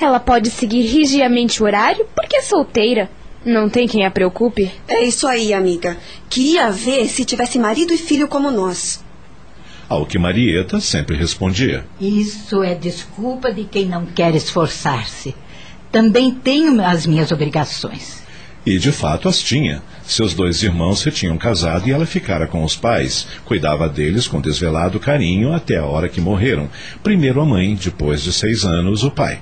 Ela pode seguir rigiamente o horário porque é solteira. Não tem quem a preocupe. É isso aí, amiga. Queria ver se tivesse marido e filho como nós. Ao que Marieta sempre respondia: Isso é desculpa de quem não quer esforçar-se. Também tenho as minhas obrigações. E de fato as tinha. Seus dois irmãos se tinham casado e ela ficara com os pais. Cuidava deles com desvelado carinho até a hora que morreram. Primeiro a mãe, depois de seis anos, o pai.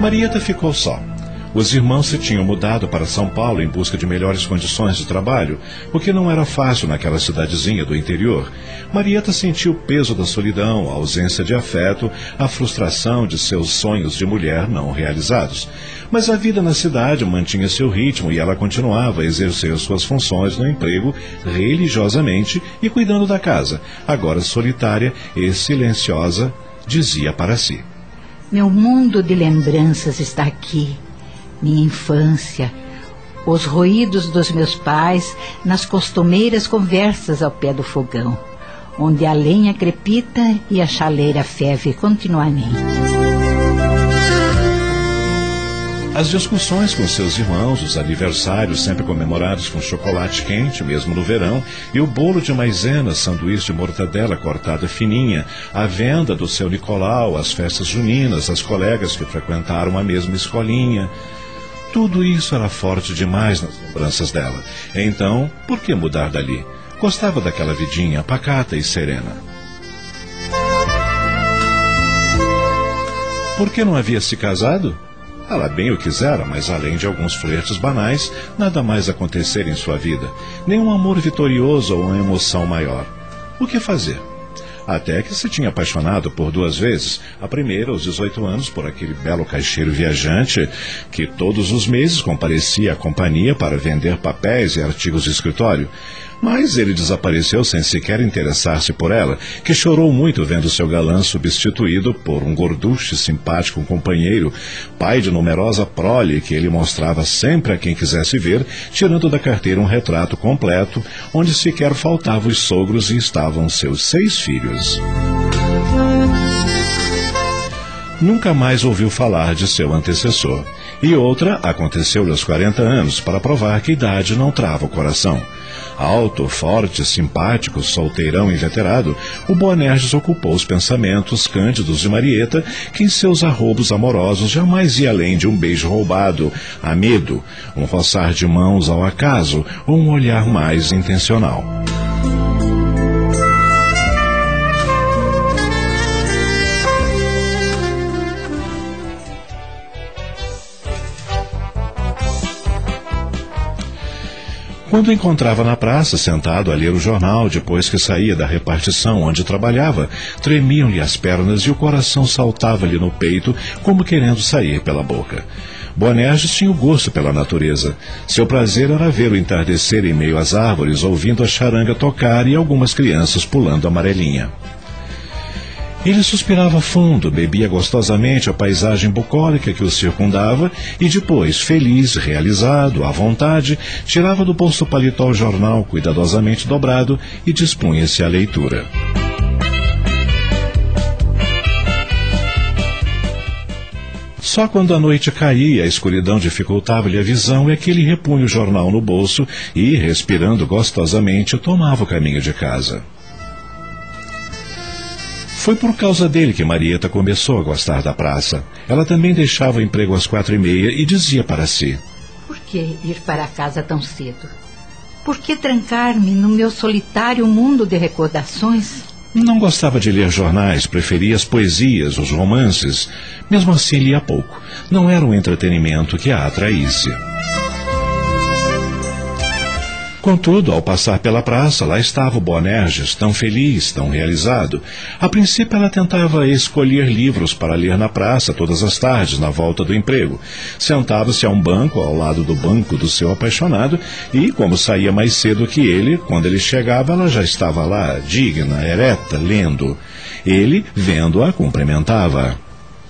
Marieta ficou só. Os irmãos se tinham mudado para São Paulo em busca de melhores condições de trabalho, o que não era fácil naquela cidadezinha do interior. Marieta sentiu o peso da solidão, a ausência de afeto, a frustração de seus sonhos de mulher não realizados. Mas a vida na cidade mantinha seu ritmo e ela continuava a exercer suas funções no emprego religiosamente e cuidando da casa, agora solitária e silenciosa, dizia para si. Meu mundo de lembranças está aqui minha infância, os ruídos dos meus pais nas costumeiras conversas ao pé do fogão, onde a lenha crepita e a chaleira ferve continuamente. As discussões com seus irmãos, os aniversários sempre comemorados com chocolate quente, mesmo no verão, e o bolo de maisena, sanduíche de mortadela cortada fininha, a venda do seu Nicolau, as festas juninas, as colegas que frequentaram a mesma escolinha. Tudo isso era forte demais nas lembranças dela. Então, por que mudar dali? Gostava daquela vidinha pacata e serena. Por que não havia se casado? Ela bem o quisera, mas além de alguns flertes banais, nada mais acontecer em sua vida. Nenhum amor vitorioso ou uma emoção maior. O que fazer? Até que se tinha apaixonado por duas vezes. A primeira, aos 18 anos, por aquele belo caixeiro viajante que todos os meses comparecia à companhia para vender papéis e artigos de escritório. Mas ele desapareceu sem sequer interessar-se por ela, que chorou muito vendo seu galã substituído por um gorduche simpático companheiro, pai de numerosa prole que ele mostrava sempre a quem quisesse ver, tirando da carteira um retrato completo, onde sequer faltavam os sogros e estavam seus seis filhos. Nunca mais ouviu falar de seu antecessor. E outra aconteceu-lhe aos 40 anos, para provar que idade não trava o coração. Alto, forte, simpático, solteirão inveterado, o Boanerges ocupou os pensamentos cândidos de Marieta, que em seus arrobos amorosos jamais ia além de um beijo roubado, a medo, um roçar de mãos ao acaso ou um olhar mais intencional. Quando encontrava na praça, sentado a ler o jornal, depois que saía da repartição onde trabalhava, tremiam-lhe as pernas e o coração saltava-lhe no peito, como querendo sair pela boca. Boanerges tinha o gosto pela natureza. Seu prazer era ver o entardecer em meio às árvores, ouvindo a charanga tocar e algumas crianças pulando amarelinha. Ele suspirava fundo, bebia gostosamente a paisagem bucólica que o circundava e depois, feliz, realizado, à vontade, tirava do bolso paletó o jornal cuidadosamente dobrado e dispunha-se à leitura. Só quando a noite caía a escuridão dificultava-lhe a visão é que ele repunha o jornal no bolso e, respirando gostosamente, tomava o caminho de casa. Foi por causa dele que Marieta começou a gostar da praça. Ela também deixava o emprego às quatro e meia e dizia para si: Por que ir para casa tão cedo? Por que trancar-me no meu solitário mundo de recordações? Não gostava de ler jornais, preferia as poesias, os romances. Mesmo assim, lia pouco. Não era um entretenimento que a atraísse. Contudo, ao passar pela praça, lá estava o Boanerges, tão feliz, tão realizado. A princípio, ela tentava escolher livros para ler na praça todas as tardes, na volta do emprego. Sentava-se a um banco, ao lado do banco do seu apaixonado, e, como saía mais cedo que ele, quando ele chegava, ela já estava lá, digna, ereta, lendo. Ele, vendo-a, cumprimentava.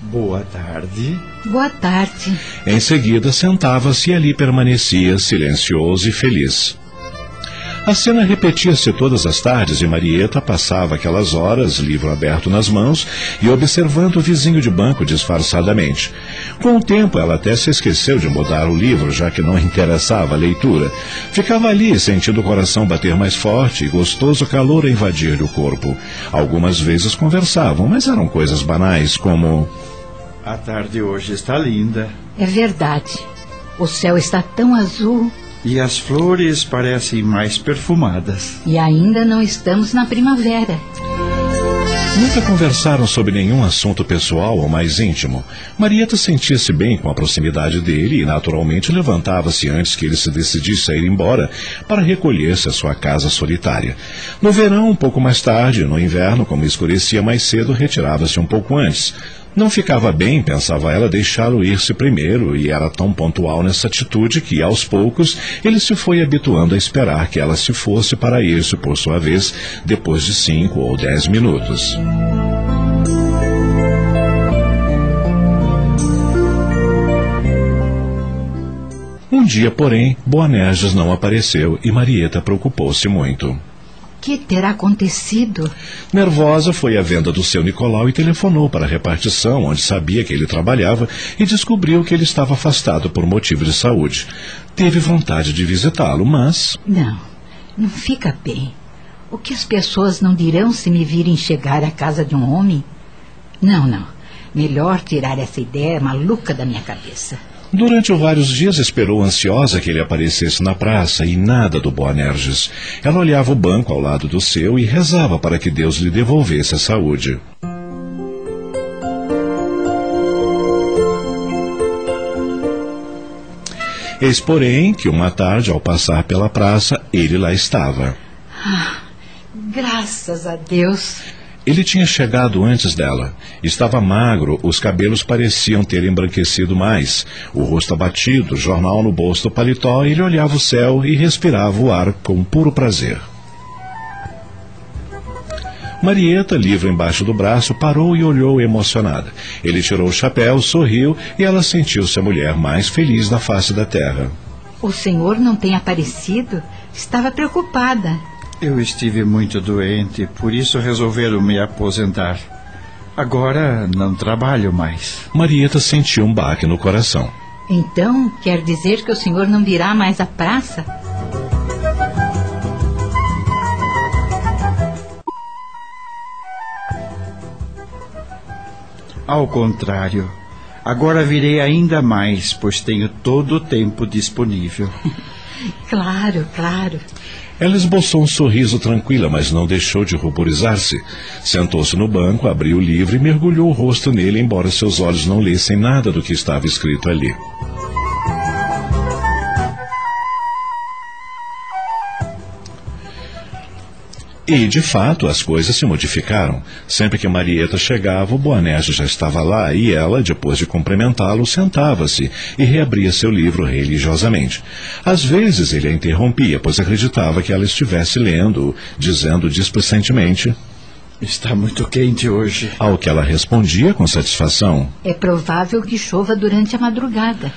Boa tarde. Boa tarde. Em seguida, sentava-se e ali permanecia, silencioso e feliz. A cena repetia-se todas as tardes e Marieta passava aquelas horas, livro aberto nas mãos, e observando o vizinho de banco disfarçadamente. Com o tempo, ela até se esqueceu de mudar o livro, já que não interessava a leitura. Ficava ali, sentindo o coração bater mais forte e gostoso calor invadir-lhe o corpo. Algumas vezes conversavam, mas eram coisas banais, como. A tarde hoje está linda. É verdade. O céu está tão azul. E as flores parecem mais perfumadas. E ainda não estamos na primavera. Nunca conversaram sobre nenhum assunto pessoal ou mais íntimo. Marieta sentia-se bem com a proximidade dele e, naturalmente, levantava-se antes que ele se decidisse a ir embora para recolher-se à sua casa solitária. No verão, um pouco mais tarde, no inverno, como escurecia mais cedo, retirava-se um pouco antes. Não ficava bem, pensava ela, deixá-lo ir-se primeiro, e era tão pontual nessa atitude que, aos poucos, ele se foi habituando a esperar que ela se fosse para ir-se, por sua vez, depois de cinco ou dez minutos. Um dia, porém, Boanerges não apareceu e Marieta preocupou-se muito que terá acontecido? Nervosa, foi à venda do seu Nicolau e telefonou para a repartição, onde sabia que ele trabalhava, e descobriu que ele estava afastado por motivo de saúde. Teve vontade de visitá-lo, mas. Não, não fica bem. O que as pessoas não dirão se me virem chegar à casa de um homem? Não, não. Melhor tirar essa ideia maluca da minha cabeça. Durante vários dias esperou ansiosa que ele aparecesse na praça e nada do Boanerges. Ela olhava o banco ao lado do seu e rezava para que Deus lhe devolvesse a saúde. Eis, porém, que uma tarde, ao passar pela praça, ele lá estava. Ah, graças a Deus. Ele tinha chegado antes dela. Estava magro, os cabelos pareciam ter embranquecido mais, o rosto abatido, jornal no bolso do paletó, ele olhava o céu e respirava o ar com puro prazer. Marieta, livro embaixo do braço, parou e olhou emocionada. Ele tirou o chapéu, sorriu e ela sentiu-se a mulher mais feliz da face da terra. O senhor não tem aparecido? Estava preocupada. Eu estive muito doente, por isso resolveram me aposentar. Agora não trabalho mais. Marieta sentiu um baque no coração. Então, quer dizer que o senhor não virá mais à praça? Ao contrário, agora virei ainda mais, pois tenho todo o tempo disponível. claro, claro. Ela esboçou um sorriso tranquila, mas não deixou de ruborizar-se. Sentou-se no banco, abriu o livro e mergulhou o rosto nele, embora seus olhos não lessem nada do que estava escrito ali. E, de fato, as coisas se modificaram. Sempre que Marieta chegava, o Boanerges já estava lá e ela, depois de cumprimentá-lo, sentava-se e reabria seu livro religiosamente. Às vezes ele a interrompia, pois acreditava que ela estivesse lendo, dizendo displicentemente: Está muito quente hoje. Ao que ela respondia com satisfação. É provável que chova durante a madrugada.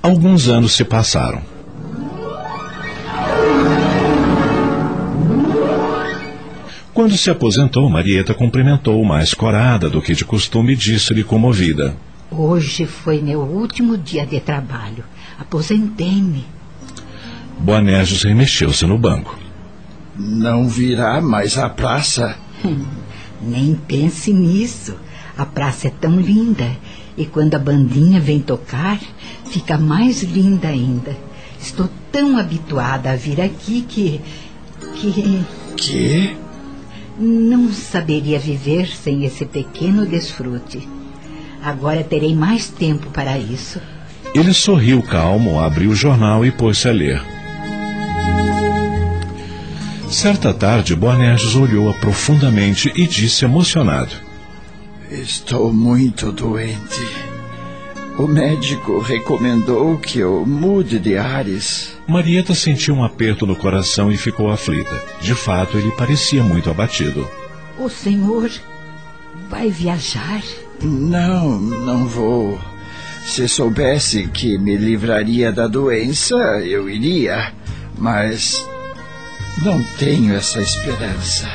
Alguns anos se passaram. Quando se aposentou, Marieta cumprimentou mais corada do que de costume e disse-lhe comovida. Hoje foi meu último dia de trabalho. Aposentei-me. Boanerges remexeu-se no banco. Não virá mais à praça? Hum, nem pense nisso. A praça é tão linda. E quando a bandinha vem tocar, fica mais linda ainda. Estou tão habituada a vir aqui que. que. Que? Não saberia viver sem esse pequeno desfrute. Agora terei mais tempo para isso. Ele sorriu calmo, abriu o jornal e pôs-se a ler. Certa tarde, Boanerges olhou-a profundamente e disse emocionado: Estou muito doente. O médico recomendou que eu mude de ares. Marieta sentiu um aperto no coração e ficou aflita. De fato, ele parecia muito abatido. O senhor vai viajar? Não, não vou. Se soubesse que me livraria da doença, eu iria. Mas não tenho essa esperança.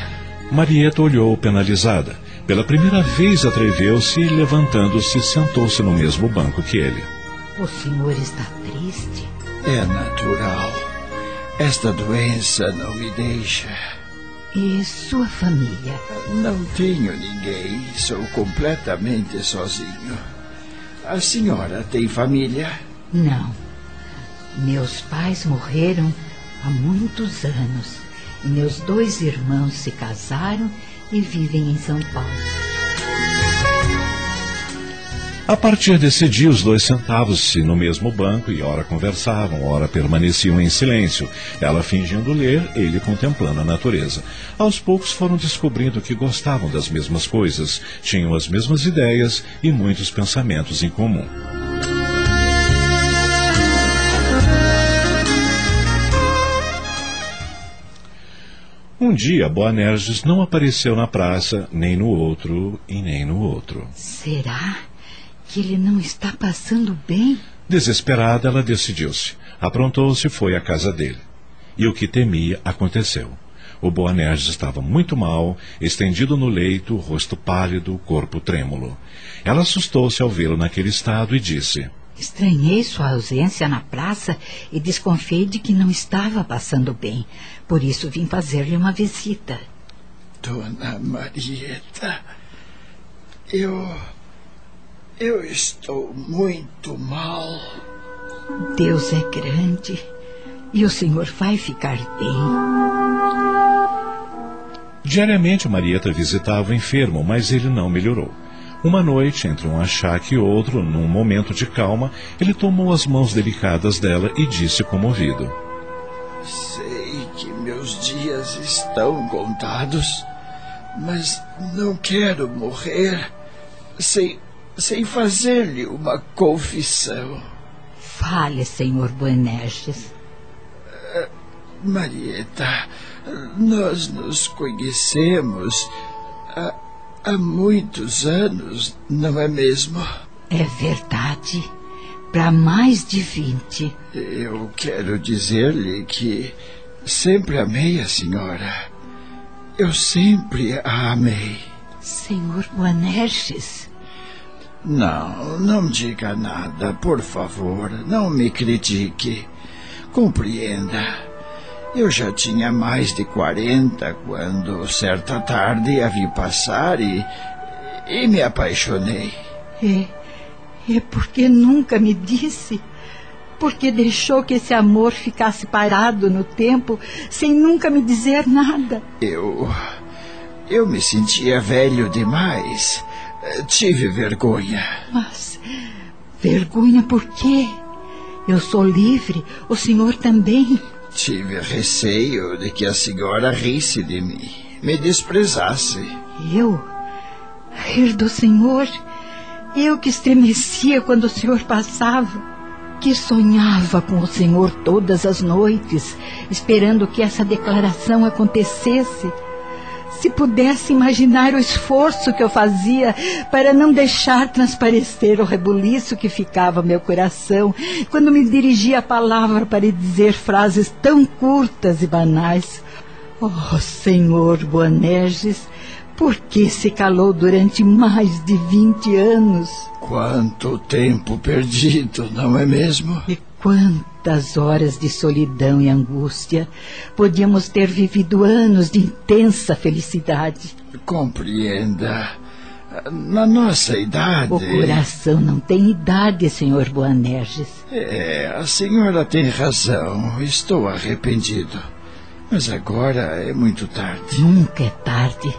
Marieta olhou penalizada. Pela primeira vez atreveu-se e, levantando-se, sentou-se no mesmo banco que ele. O senhor está triste? É natural. Esta doença não me deixa. E sua família? Não tenho ninguém. Sou completamente sozinho. A senhora tem família? Não. Meus pais morreram há muitos anos. Meus dois irmãos se casaram e vivem em São Paulo. A partir desse dia, os dois sentavam-se no mesmo banco e ora conversavam, ora permaneciam em silêncio. Ela fingindo ler, ele contemplando a natureza. Aos poucos foram descobrindo que gostavam das mesmas coisas, tinham as mesmas ideias e muitos pensamentos em comum. Um dia, Boanerges não apareceu na praça, nem no outro e nem no outro. Será que ele não está passando bem? Desesperada, ela decidiu-se. Aprontou-se e foi à casa dele. E o que temia aconteceu. O Boanerges estava muito mal, estendido no leito, rosto pálido, corpo trêmulo. Ela assustou-se ao vê-lo naquele estado e disse: Estranhei sua ausência na praça e desconfiei de que não estava passando bem. Por isso vim fazer-lhe uma visita. Dona Marieta, eu. Eu estou muito mal. Deus é grande e o senhor vai ficar bem. Diariamente Marieta visitava o enfermo, mas ele não melhorou. Uma noite, entre um achaque e outro, num momento de calma, ele tomou as mãos delicadas dela e disse comovido: Sei que meus dias estão contados, mas não quero morrer sem, sem fazer-lhe uma confissão. Fale, senhor Boanerges. Marieta, nós nos conhecemos há, há muitos anos, não é mesmo? É verdade. Para mais de vinte. Eu quero dizer-lhe que sempre amei a senhora. Eu sempre a amei. Senhor Boanerges. Não, não diga nada, por favor. Não me critique. Compreenda. Eu já tinha mais de quarenta quando, certa tarde, a vi passar e. e me apaixonei. É. É porque nunca me disse. Porque deixou que esse amor ficasse parado no tempo, sem nunca me dizer nada. Eu. Eu me sentia velho demais. Tive vergonha. Mas. vergonha por quê? Eu sou livre, o senhor também. Tive receio de que a senhora risse de mim, me desprezasse. Eu? Rir do senhor? Eu que estremecia quando o senhor passava. Que sonhava com o senhor todas as noites, esperando que essa declaração acontecesse. Se pudesse imaginar o esforço que eu fazia para não deixar transparecer o rebuliço que ficava meu coração quando me dirigia a palavra para dizer frases tão curtas e banais. Oh, Senhor Boanerges, por que se calou durante mais de vinte anos? Quanto tempo perdido, não é mesmo? E quantas horas de solidão e angústia. Podíamos ter vivido anos de intensa felicidade. Compreenda. Na nossa idade. O coração não tem idade, senhor Boanerges. É, a senhora tem razão. Estou arrependido. Mas agora é muito tarde. Nunca é tarde.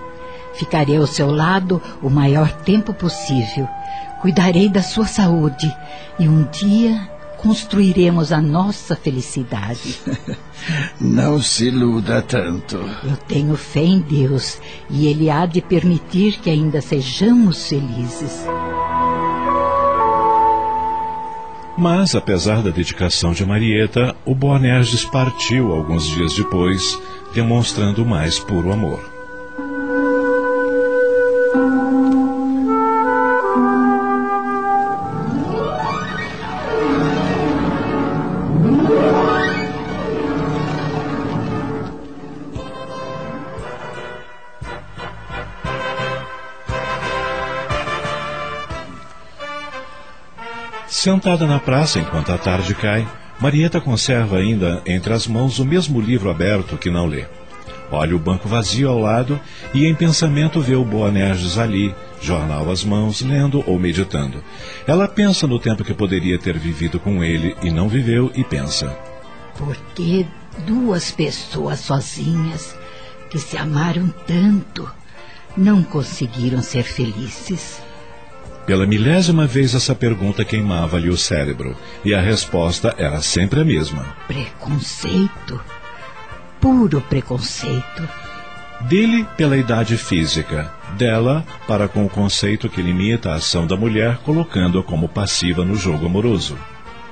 Ficarei ao seu lado o maior tempo possível. Cuidarei da sua saúde e um dia construiremos a nossa felicidade. Não se iluda tanto. Eu tenho fé em Deus e Ele há de permitir que ainda sejamos felizes. Mas, apesar da dedicação de Marieta, o Boanerges partiu alguns dias depois, demonstrando mais puro amor. Sentada na praça enquanto a tarde cai, Marieta conserva ainda entre as mãos o mesmo livro aberto que não lê. Olha o banco vazio ao lado e em pensamento vê o Boanerges ali, jornal às mãos, lendo ou meditando. Ela pensa no tempo que poderia ter vivido com ele e não viveu e pensa. Por que duas pessoas sozinhas que se amaram tanto não conseguiram ser felizes? Pela milésima vez essa pergunta queimava-lhe o cérebro, e a resposta era sempre a mesma. Preconceito. Puro preconceito. Dele pela idade física, dela para com o conceito que limita a ação da mulher, colocando-a como passiva no jogo amoroso.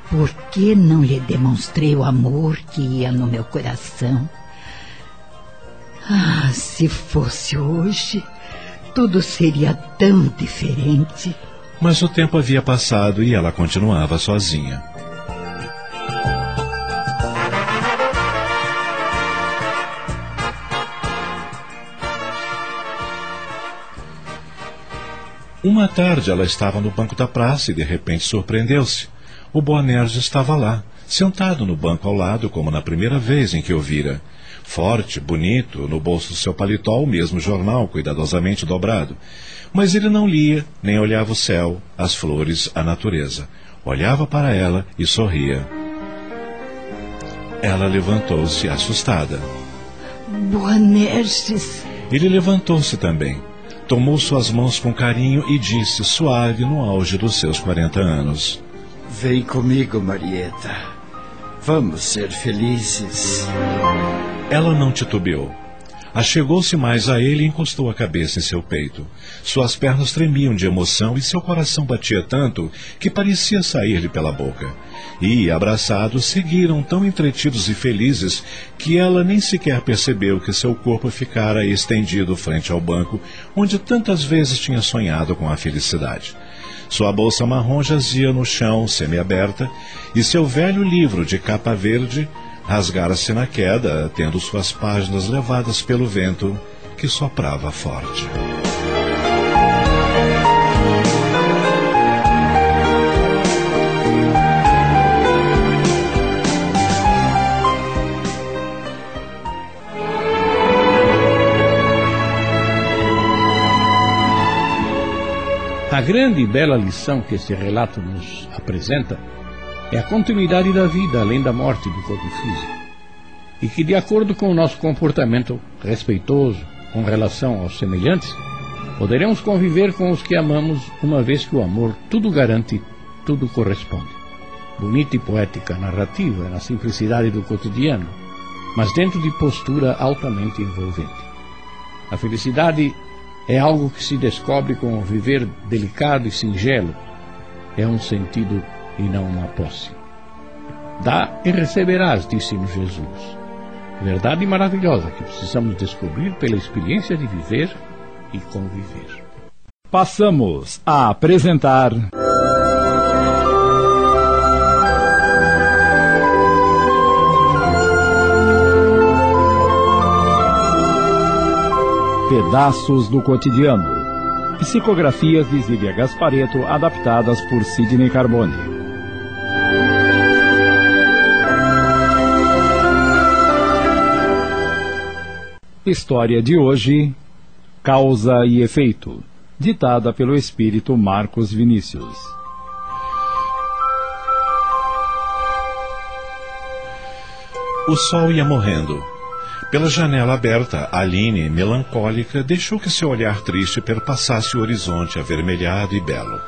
Por que não lhe demonstrei o amor que ia no meu coração? Ah, se fosse hoje, tudo seria tão diferente. Mas o tempo havia passado e ela continuava sozinha. Uma tarde ela estava no banco da praça e de repente surpreendeu-se. O Boanerges estava lá, sentado no banco ao lado, como na primeira vez em que o vira. Forte, bonito, no bolso do seu paletó o mesmo jornal, cuidadosamente dobrado. Mas ele não lia, nem olhava o céu, as flores, a natureza. Olhava para ela e sorria. Ela levantou-se assustada. Boanerges. Ele levantou-se também. Tomou suas mãos com carinho e disse, suave, no auge dos seus quarenta anos: Vem comigo, Marieta. Vamos ser felizes. Ela não titubeou. Achegou-se mais a ele e encostou a cabeça em seu peito. Suas pernas tremiam de emoção e seu coração batia tanto que parecia sair-lhe pela boca. E, abraçados, seguiram tão entretidos e felizes que ela nem sequer percebeu que seu corpo ficara estendido frente ao banco onde tantas vezes tinha sonhado com a felicidade. Sua bolsa marrom jazia no chão, semiaberta, e seu velho livro de capa verde rasgara-se na queda, tendo suas páginas levadas pelo vento que soprava forte. A grande e bela lição que este relato nos apresenta é a continuidade da vida além da morte do corpo físico. E que, de acordo com o nosso comportamento respeitoso com relação aos semelhantes, poderemos conviver com os que amamos, uma vez que o amor tudo garante, tudo corresponde. Bonita e poética narrativa na simplicidade do cotidiano, mas dentro de postura altamente envolvente. A felicidade é algo que se descobre com o viver delicado e singelo. É um sentido e não uma posse. Dá e receberás, disse-nos Jesus. Verdade maravilhosa que precisamos descobrir pela experiência de viver e conviver. Passamos a apresentar. Pedaços do Cotidiano. Psicografias de Zília Gaspareto, adaptadas por Sidney Carbone. História de hoje: Causa e Efeito, ditada pelo espírito Marcos Vinícius. O sol ia morrendo. Pela janela aberta, Aline, melancólica, deixou que seu olhar triste perpassasse o horizonte avermelhado e belo.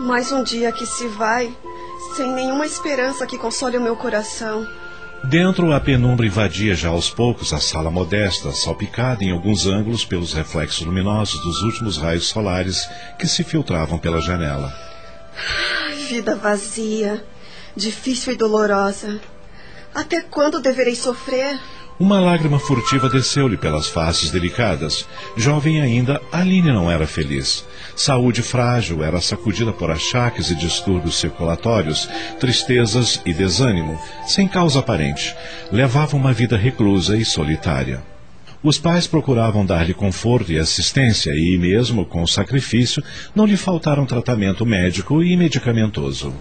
Mais um dia que se vai, sem nenhuma esperança que console o meu coração. Dentro, a penumbra invadia já aos poucos a sala modesta, salpicada em alguns ângulos pelos reflexos luminosos dos últimos raios solares que se filtravam pela janela. Vida vazia, difícil e dolorosa. Até quando deverei sofrer? Uma lágrima furtiva desceu-lhe pelas faces delicadas. Jovem ainda, Aline não era feliz. Saúde frágil era sacudida por achaques e distúrbios circulatórios, tristezas e desânimo, sem causa aparente. Levava uma vida reclusa e solitária. Os pais procuravam dar-lhe conforto e assistência e, mesmo com sacrifício, não lhe faltaram tratamento médico e medicamentoso.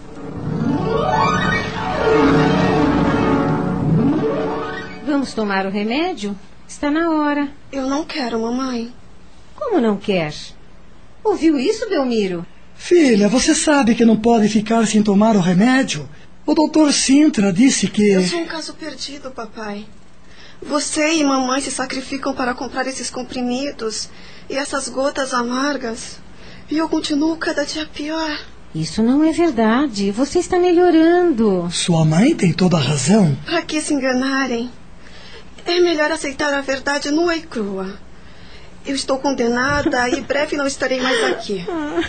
Vamos tomar o remédio? Está na hora. Eu não quero, mamãe. Como não quer? Ouviu isso, Belmiro? Filha, você sabe que não pode ficar sem tomar o remédio? O doutor Sintra disse que. Eu sou um caso perdido, papai. Você e mamãe se sacrificam para comprar esses comprimidos e essas gotas amargas. E eu continuo cada dia pior. Isso não é verdade. Você está melhorando. Sua mãe tem toda a razão. Para que se enganarem? É melhor aceitar a verdade nua e crua. Eu estou condenada e breve não estarei mais aqui.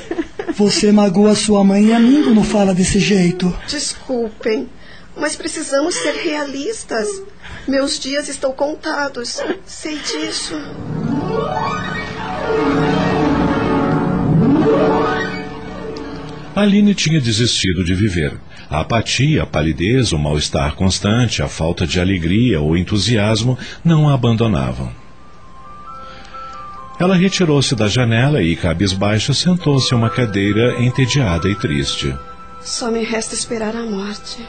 Você magoa sua mãe e a mim quando fala desse jeito. Desculpem, mas precisamos ser realistas. Meus dias estão contados. Sei disso. Aline tinha desistido de viver. A apatia, a palidez, o mal-estar constante, a falta de alegria ou entusiasmo não a abandonavam. Ela retirou-se da janela e, cabisbaixa, sentou-se em uma cadeira entediada e triste. Só me resta esperar a morte.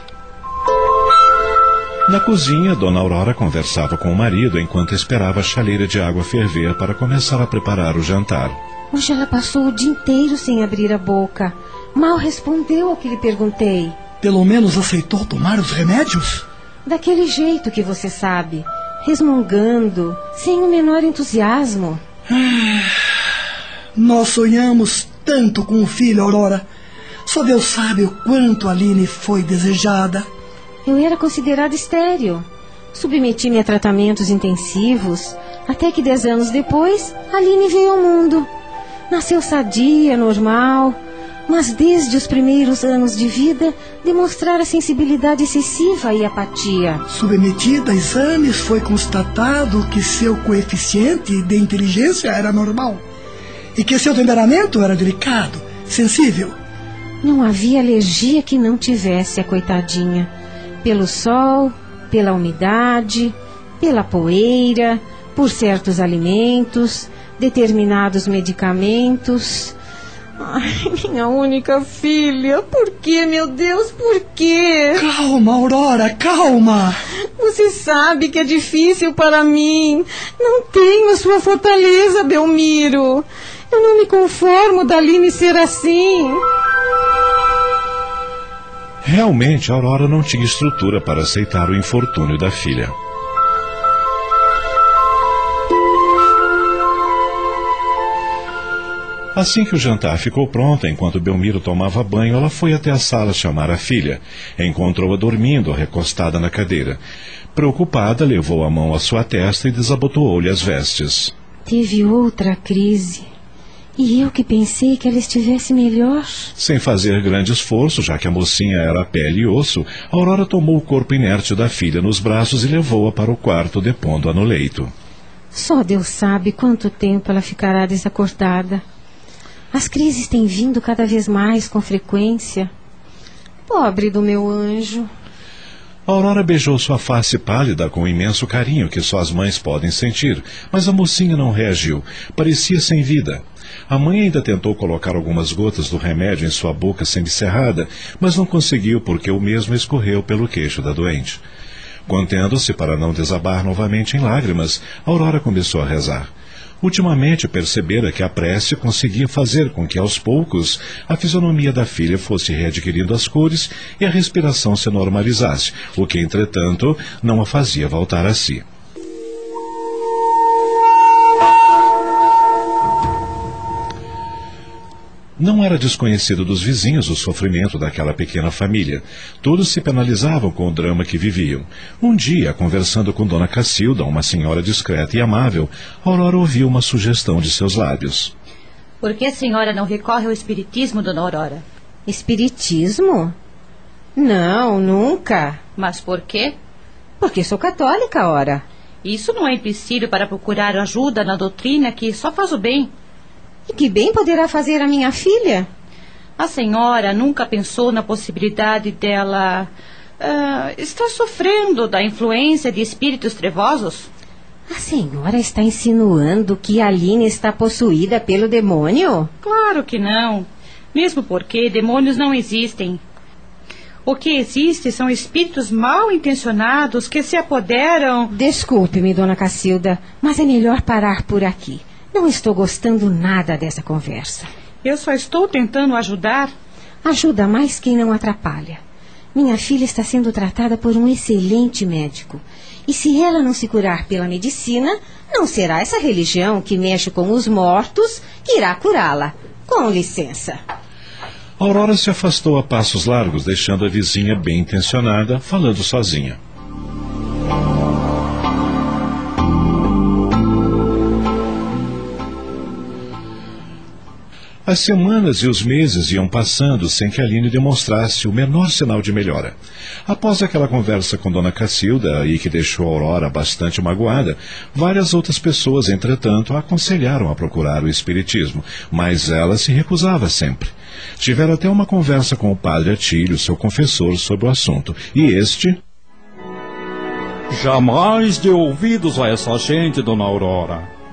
Na cozinha, Dona Aurora conversava com o marido enquanto esperava a chaleira de água ferver para começar a preparar o jantar. Hoje ela passou o dia inteiro sem abrir a boca. Mal respondeu ao que lhe perguntei. Pelo menos aceitou tomar os remédios? Daquele jeito que você sabe, resmungando, sem o menor entusiasmo. Ah, nós sonhamos tanto com o filho, Aurora. Só Deus sabe o quanto Aline foi desejada. Eu era considerada estéril. Submeti-me a tratamentos intensivos, até que dez anos depois, Aline veio ao mundo. Nasceu sadia, normal, mas desde os primeiros anos de vida demonstrara sensibilidade excessiva e apatia. Submetida a exames, foi constatado que seu coeficiente de inteligência era normal e que seu temperamento era delicado, sensível. Não havia alergia que não tivesse a coitadinha. Pelo sol, pela umidade, pela poeira, por certos alimentos, determinados medicamentos. Ai, minha única filha, por que, meu Deus, por quê? Calma, Aurora, calma. Você sabe que é difícil para mim. Não tenho a sua fortaleza, Belmiro. Eu não me conformo da Aline ser assim. Realmente, a Aurora não tinha estrutura para aceitar o infortúnio da filha. Assim que o jantar ficou pronto, enquanto Belmiro tomava banho, ela foi até a sala chamar a filha. Encontrou-a dormindo, recostada na cadeira. Preocupada, levou a mão à sua testa e desabotoou-lhe as vestes. Teve outra crise. E eu que pensei que ela estivesse melhor. Sem fazer grande esforço, já que a mocinha era pele e osso, Aurora tomou o corpo inerte da filha nos braços e levou-a para o quarto, depondo-a no leito. Só Deus sabe quanto tempo ela ficará desacordada. As crises têm vindo cada vez mais com frequência. Pobre do meu anjo. Aurora beijou sua face pálida com o imenso carinho que só as mães podem sentir, mas a mocinha não reagiu. Parecia sem vida. A mãe ainda tentou colocar algumas gotas do remédio em sua boca semicerrada, mas não conseguiu porque o mesmo escorreu pelo queixo da doente. Contendo-se para não desabar novamente em lágrimas, Aurora começou a rezar. Ultimamente percebera que a prece conseguia fazer com que aos poucos a fisionomia da filha fosse readquirindo as cores e a respiração se normalizasse, o que, entretanto, não a fazia voltar a si. Não era desconhecido dos vizinhos o sofrimento daquela pequena família. Todos se penalizavam com o drama que viviam. Um dia, conversando com Dona Cacilda, uma senhora discreta e amável, Aurora ouviu uma sugestão de seus lábios. Por que a senhora não recorre ao espiritismo, Dona Aurora? Espiritismo? Não, nunca. Mas por quê? Porque sou católica, ora. Isso não é empecilho para procurar ajuda na doutrina que só faz o bem. E que bem poderá fazer a minha filha? A senhora nunca pensou na possibilidade dela uh, estar sofrendo da influência de espíritos trevosos? A senhora está insinuando que a Aline está possuída pelo demônio? Claro que não. Mesmo porque demônios não existem. O que existe são espíritos mal intencionados que se apoderam. Desculpe-me, dona Cacilda, mas é melhor parar por aqui. Não estou gostando nada dessa conversa. Eu só estou tentando ajudar. Ajuda mais quem não atrapalha. Minha filha está sendo tratada por um excelente médico. E se ela não se curar pela medicina, não será essa religião que mexe com os mortos que irá curá-la. Com licença. Aurora se afastou a passos largos, deixando a vizinha bem intencionada, falando sozinha. As semanas e os meses iam passando sem que Aline demonstrasse o menor sinal de melhora. Após aquela conversa com Dona Cacilda, e que deixou Aurora bastante magoada, várias outras pessoas, entretanto, a aconselharam a procurar o Espiritismo, mas ela se recusava sempre. Tiveram até uma conversa com o padre Atílio, seu confessor, sobre o assunto, e este. Jamais dê ouvidos a essa gente, Dona Aurora.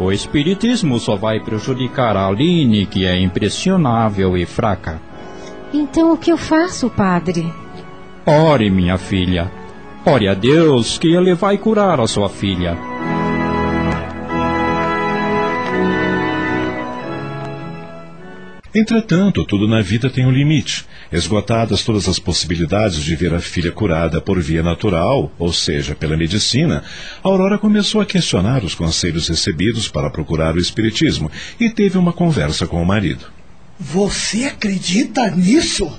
O espiritismo só vai prejudicar a Aline, que é impressionável e fraca. Então o que eu faço, padre? Ore, minha filha. Ore a Deus que ele vai curar a sua filha. Entretanto, tudo na vida tem um limite. Esgotadas todas as possibilidades de ver a filha curada por via natural, ou seja, pela medicina, Aurora começou a questionar os conselhos recebidos para procurar o espiritismo e teve uma conversa com o marido. Você acredita nisso?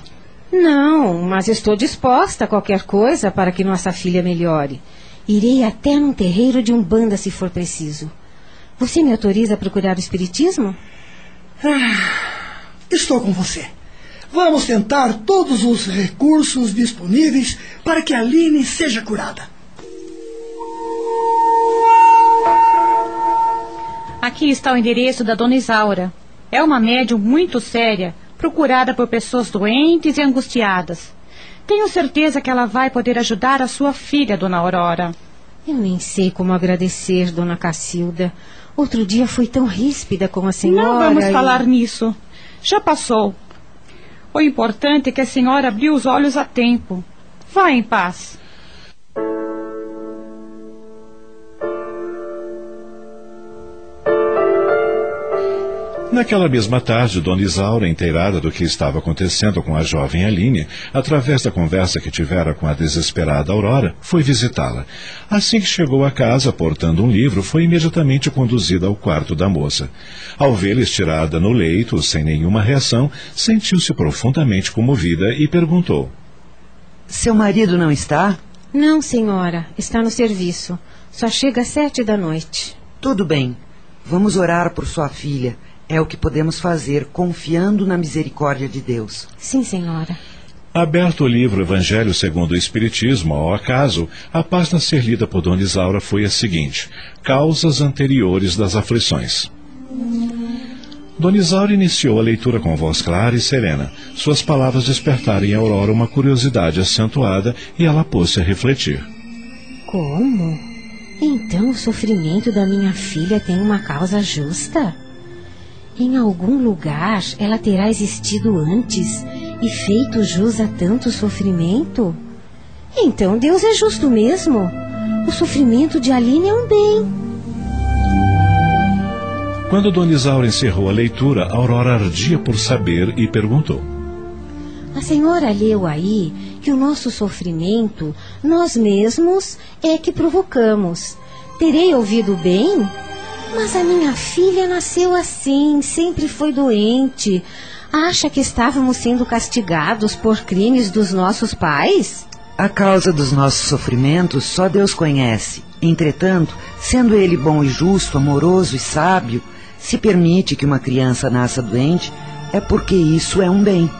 Não, mas estou disposta a qualquer coisa para que nossa filha melhore. Irei até num terreiro de umbanda se for preciso. Você me autoriza a procurar o espiritismo? Ah. Estou com você. Vamos tentar todos os recursos disponíveis para que a Aline seja curada. Aqui está o endereço da dona Isaura. É uma médium muito séria, procurada por pessoas doentes e angustiadas. Tenho certeza que ela vai poder ajudar a sua filha, dona Aurora. Eu nem sei como agradecer, dona Cacilda. Outro dia foi tão ríspida com a senhora. Não vamos e... falar nisso. Já passou. O importante é que a senhora abriu os olhos a tempo. Vá em paz. Naquela mesma tarde, Dona Isaura, inteirada do que estava acontecendo com a jovem Aline, através da conversa que tivera com a desesperada Aurora, foi visitá-la. Assim que chegou à casa, portando um livro, foi imediatamente conduzida ao quarto da moça. Ao vê-la estirada no leito, sem nenhuma reação, sentiu-se profundamente comovida e perguntou: Seu marido não está? Não, senhora. Está no serviço. Só chega às sete da noite. Tudo bem. Vamos orar por sua filha. É o que podemos fazer, confiando na misericórdia de Deus. Sim, senhora. Aberto o livro Evangelho segundo o Espiritismo, ao acaso, a página a ser lida por Dona Isaura foi a seguinte: Causas anteriores das aflições. Dona Isaura iniciou a leitura com voz clara e serena. Suas palavras despertaram em Aurora uma curiosidade acentuada e ela pôs-se a refletir. Como? Então o sofrimento da minha filha tem uma causa justa? Em algum lugar ela terá existido antes e feito jus a tanto sofrimento? Então Deus é justo mesmo. O sofrimento de Aline é um bem. Quando Dona Isaura encerrou a leitura, Aurora ardia por saber e perguntou: A senhora leu aí que o nosso sofrimento nós mesmos é que provocamos. Terei ouvido bem? Mas a minha filha nasceu assim, sempre foi doente. Acha que estávamos sendo castigados por crimes dos nossos pais? A causa dos nossos sofrimentos só Deus conhece. Entretanto, sendo Ele bom e justo, amoroso e sábio, se permite que uma criança nasça doente, é porque isso é um bem.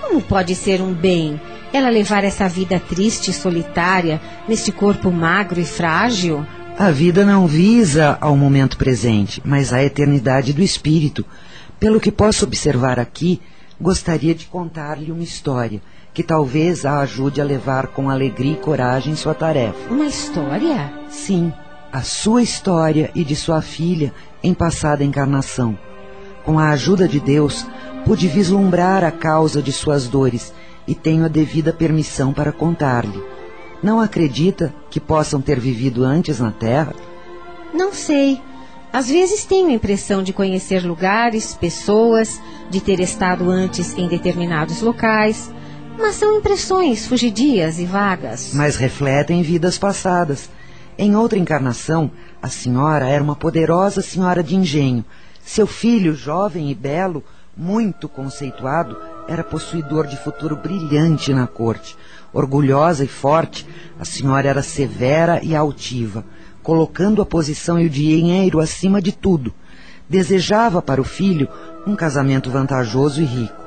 Como pode ser um bem ela levar essa vida triste e solitária neste corpo magro e frágil? A vida não visa ao momento presente, mas à eternidade do espírito. Pelo que posso observar aqui, gostaria de contar-lhe uma história que talvez a ajude a levar com alegria e coragem sua tarefa. Uma história? Sim, a sua história e de sua filha em passada encarnação. Com a ajuda de Deus, pude vislumbrar a causa de suas dores e tenho a devida permissão para contar-lhe. Não acredita que possam ter vivido antes na Terra? Não sei. Às vezes tenho a impressão de conhecer lugares, pessoas, de ter estado antes em determinados locais, mas são impressões fugidias e vagas. Mas refletem vidas passadas. Em outra encarnação, a senhora era uma poderosa senhora de engenho. Seu filho, jovem e belo, muito conceituado, era possuidor de futuro brilhante na corte. Orgulhosa e forte, a senhora era severa e altiva, colocando a posição e o dinheiro acima de tudo. Desejava para o filho um casamento vantajoso e rico.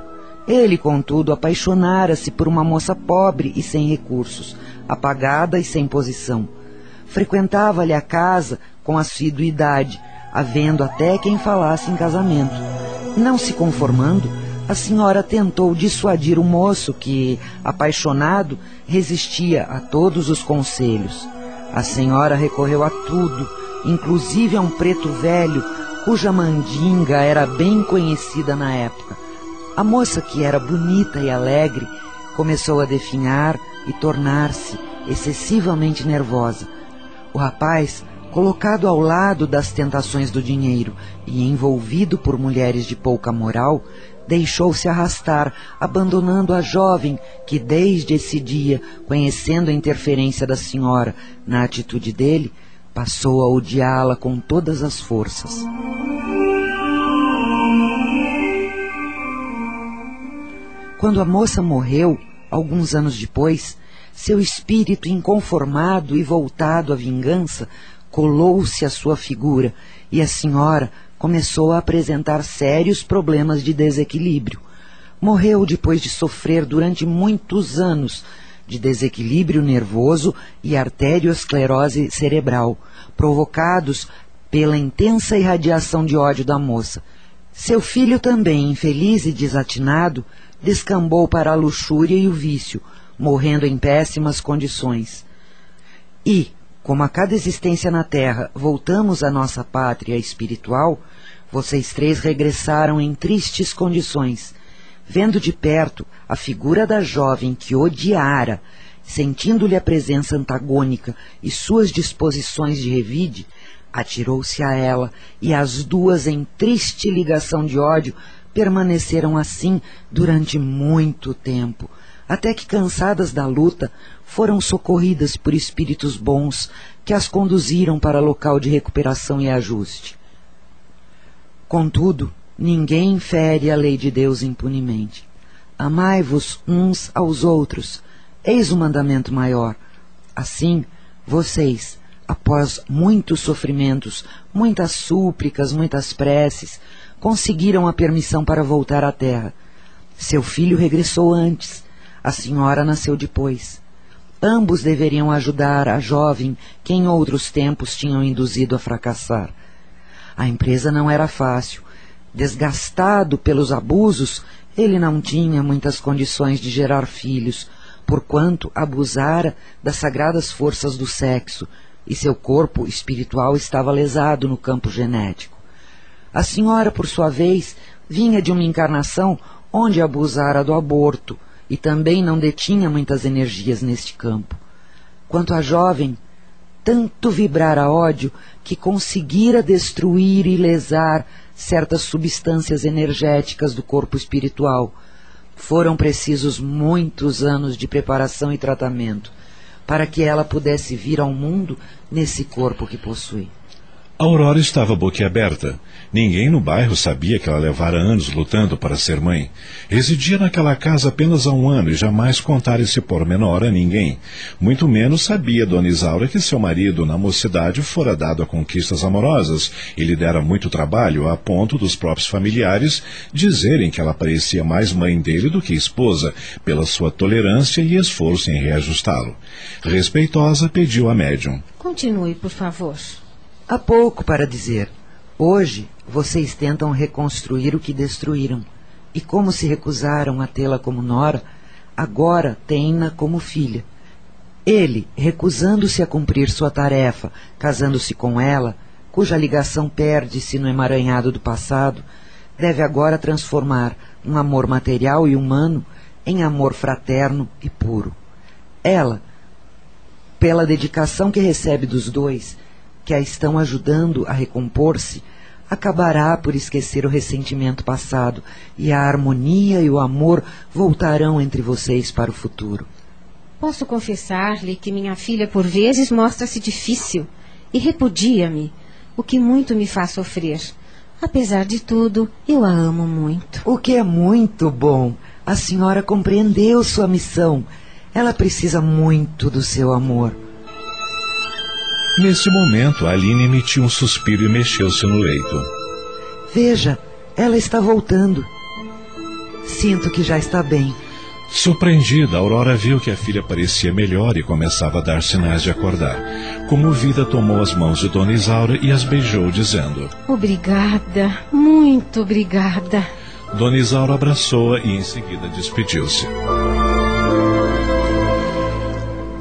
Ele, contudo, apaixonara-se por uma moça pobre e sem recursos, apagada e sem posição. Frequentava-lhe a casa com assiduidade, havendo até quem falasse em casamento. Não se conformando, a senhora tentou dissuadir o moço que, apaixonado, resistia a todos os conselhos. A senhora recorreu a tudo, inclusive a um preto velho, cuja mandinga era bem conhecida na época. A moça, que era bonita e alegre, começou a definhar e tornar-se excessivamente nervosa. O rapaz, colocado ao lado das tentações do dinheiro e envolvido por mulheres de pouca moral, deixou-se arrastar, abandonando a jovem que, desde esse dia, conhecendo a interferência da senhora na atitude dele, passou a odiá-la com todas as forças. Quando a moça morreu, alguns anos depois, seu espírito inconformado e voltado à vingança colou-se à sua figura e a senhora começou a apresentar sérios problemas de desequilíbrio. Morreu depois de sofrer durante muitos anos de desequilíbrio nervoso e arteriosclerose cerebral, provocados pela intensa irradiação de ódio da moça. Seu filho também, infeliz e desatinado, descambou para a luxúria e o vício, morrendo em péssimas condições. E, como a cada existência na Terra voltamos à nossa pátria espiritual, vocês três regressaram em tristes condições. Vendo de perto a figura da jovem que odiara, sentindo-lhe a presença antagônica e suas disposições de revide, atirou-se a ela e as duas, em triste ligação de ódio, permaneceram assim durante muito tempo, até que, cansadas da luta, foram socorridas por espíritos bons que as conduziram para local de recuperação e ajuste. Contudo, ninguém fere a lei de Deus impunemente. Amai-vos uns aos outros, eis o mandamento maior. Assim, vocês, após muitos sofrimentos, muitas súplicas, muitas preces, conseguiram a permissão para voltar à terra. Seu filho regressou antes, a senhora nasceu depois. Ambos deveriam ajudar a jovem que em outros tempos tinham induzido a fracassar. A empresa não era fácil. Desgastado pelos abusos, ele não tinha muitas condições de gerar filhos, porquanto abusara das sagradas forças do sexo, e seu corpo espiritual estava lesado no campo genético. A senhora, por sua vez, vinha de uma encarnação onde abusara do aborto e também não detinha muitas energias neste campo. Quanto à jovem, tanto vibrara ódio que conseguira destruir e lesar certas substâncias energéticas do corpo espiritual. Foram precisos muitos anos de preparação e tratamento para que ela pudesse vir ao mundo nesse corpo que possui. Aurora estava boquiaberta. Ninguém no bairro sabia que ela levara anos lutando para ser mãe. Residia naquela casa apenas há um ano e jamais contara esse pormenor a ninguém. Muito menos sabia Dona Isaura que seu marido, na mocidade, fora dado a conquistas amorosas e lhe dera muito trabalho, a ponto dos próprios familiares dizerem que ela parecia mais mãe dele do que esposa, pela sua tolerância e esforço em reajustá-lo. Respeitosa, pediu a médium. Continue, por favor. Há pouco para dizer. Hoje vocês tentam reconstruir o que destruíram. E como se recusaram a tê-la como nora, agora têm-na como filha. Ele, recusando-se a cumprir sua tarefa, casando-se com ela, cuja ligação perde-se no emaranhado do passado, deve agora transformar um amor material e humano em amor fraterno e puro. Ela, pela dedicação que recebe dos dois, que a estão ajudando a recompor-se, acabará por esquecer o ressentimento passado e a harmonia e o amor voltarão entre vocês para o futuro. Posso confessar-lhe que minha filha por vezes mostra-se difícil e repudia-me, o que muito me faz sofrer. Apesar de tudo, eu a amo muito. O que é muito bom. A senhora compreendeu sua missão. Ela precisa muito do seu amor. Nesse momento, Aline emitiu um suspiro e mexeu-se no leito. Veja, ela está voltando. Sinto que já está bem. Surpreendida, Aurora viu que a filha parecia melhor e começava a dar sinais de acordar. Comovida, tomou as mãos de Dona Isaura e as beijou, dizendo: Obrigada, muito obrigada. Dona Isaura abraçou-a e em seguida despediu-se.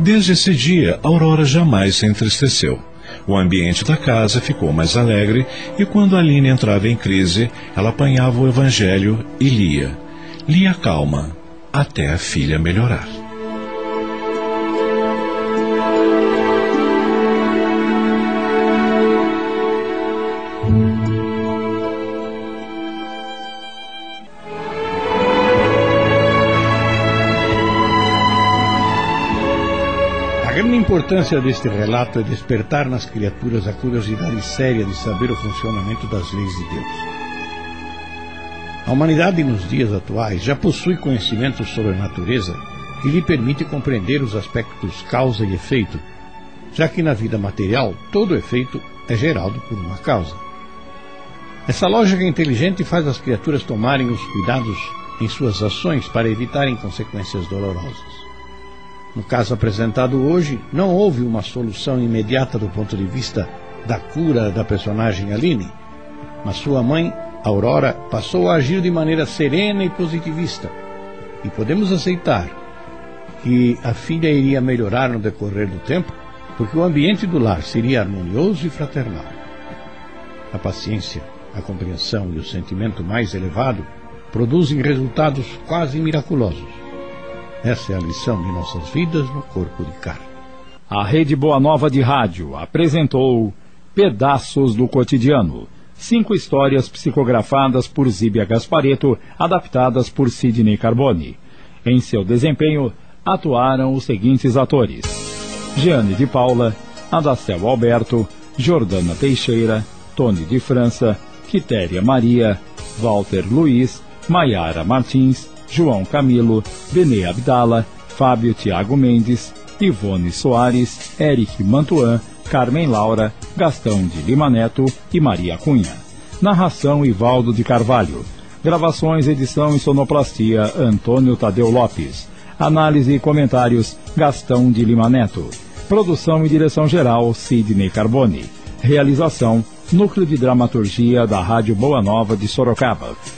Desde esse dia, Aurora jamais se entristeceu. O ambiente da casa ficou mais alegre e quando Aline entrava em crise, ela apanhava o evangelho e lia. Lia calma, até a filha melhorar. Importância deste relato é despertar nas criaturas a curiosidade séria de saber o funcionamento das leis de Deus. A humanidade nos dias atuais já possui conhecimento sobre a natureza que lhe permite compreender os aspectos causa e efeito, já que na vida material todo efeito é gerado por uma causa. Essa lógica inteligente faz as criaturas tomarem os cuidados em suas ações para evitarem consequências dolorosas. No caso apresentado hoje, não houve uma solução imediata do ponto de vista da cura da personagem Aline, mas sua mãe, Aurora, passou a agir de maneira serena e positivista. E podemos aceitar que a filha iria melhorar no decorrer do tempo, porque o ambiente do lar seria harmonioso e fraternal. A paciência, a compreensão e o sentimento mais elevado produzem resultados quase miraculosos. Essa é a lição de nossas vidas no corpo de carne. A Rede Boa Nova de Rádio apresentou Pedaços do Cotidiano. Cinco histórias psicografadas por Zíbia Gaspareto, adaptadas por Sidney Carbone. Em seu desempenho, atuaram os seguintes atores: Jeane de Paula, Adacel Alberto, Jordana Teixeira, Tony de França, Quitéria Maria, Walter Luiz, Maiara Martins, João Camilo, Benê Abdala, Fábio Tiago Mendes, Ivone Soares, Eric Mantuan, Carmen Laura, Gastão de Lima Neto e Maria Cunha. Narração Ivaldo de Carvalho. Gravações, edição e sonoplastia Antônio Tadeu Lopes. Análise e comentários Gastão de Lima Neto. Produção e direção geral Sidney Carbone. Realização Núcleo de Dramaturgia da Rádio Boa Nova de Sorocaba.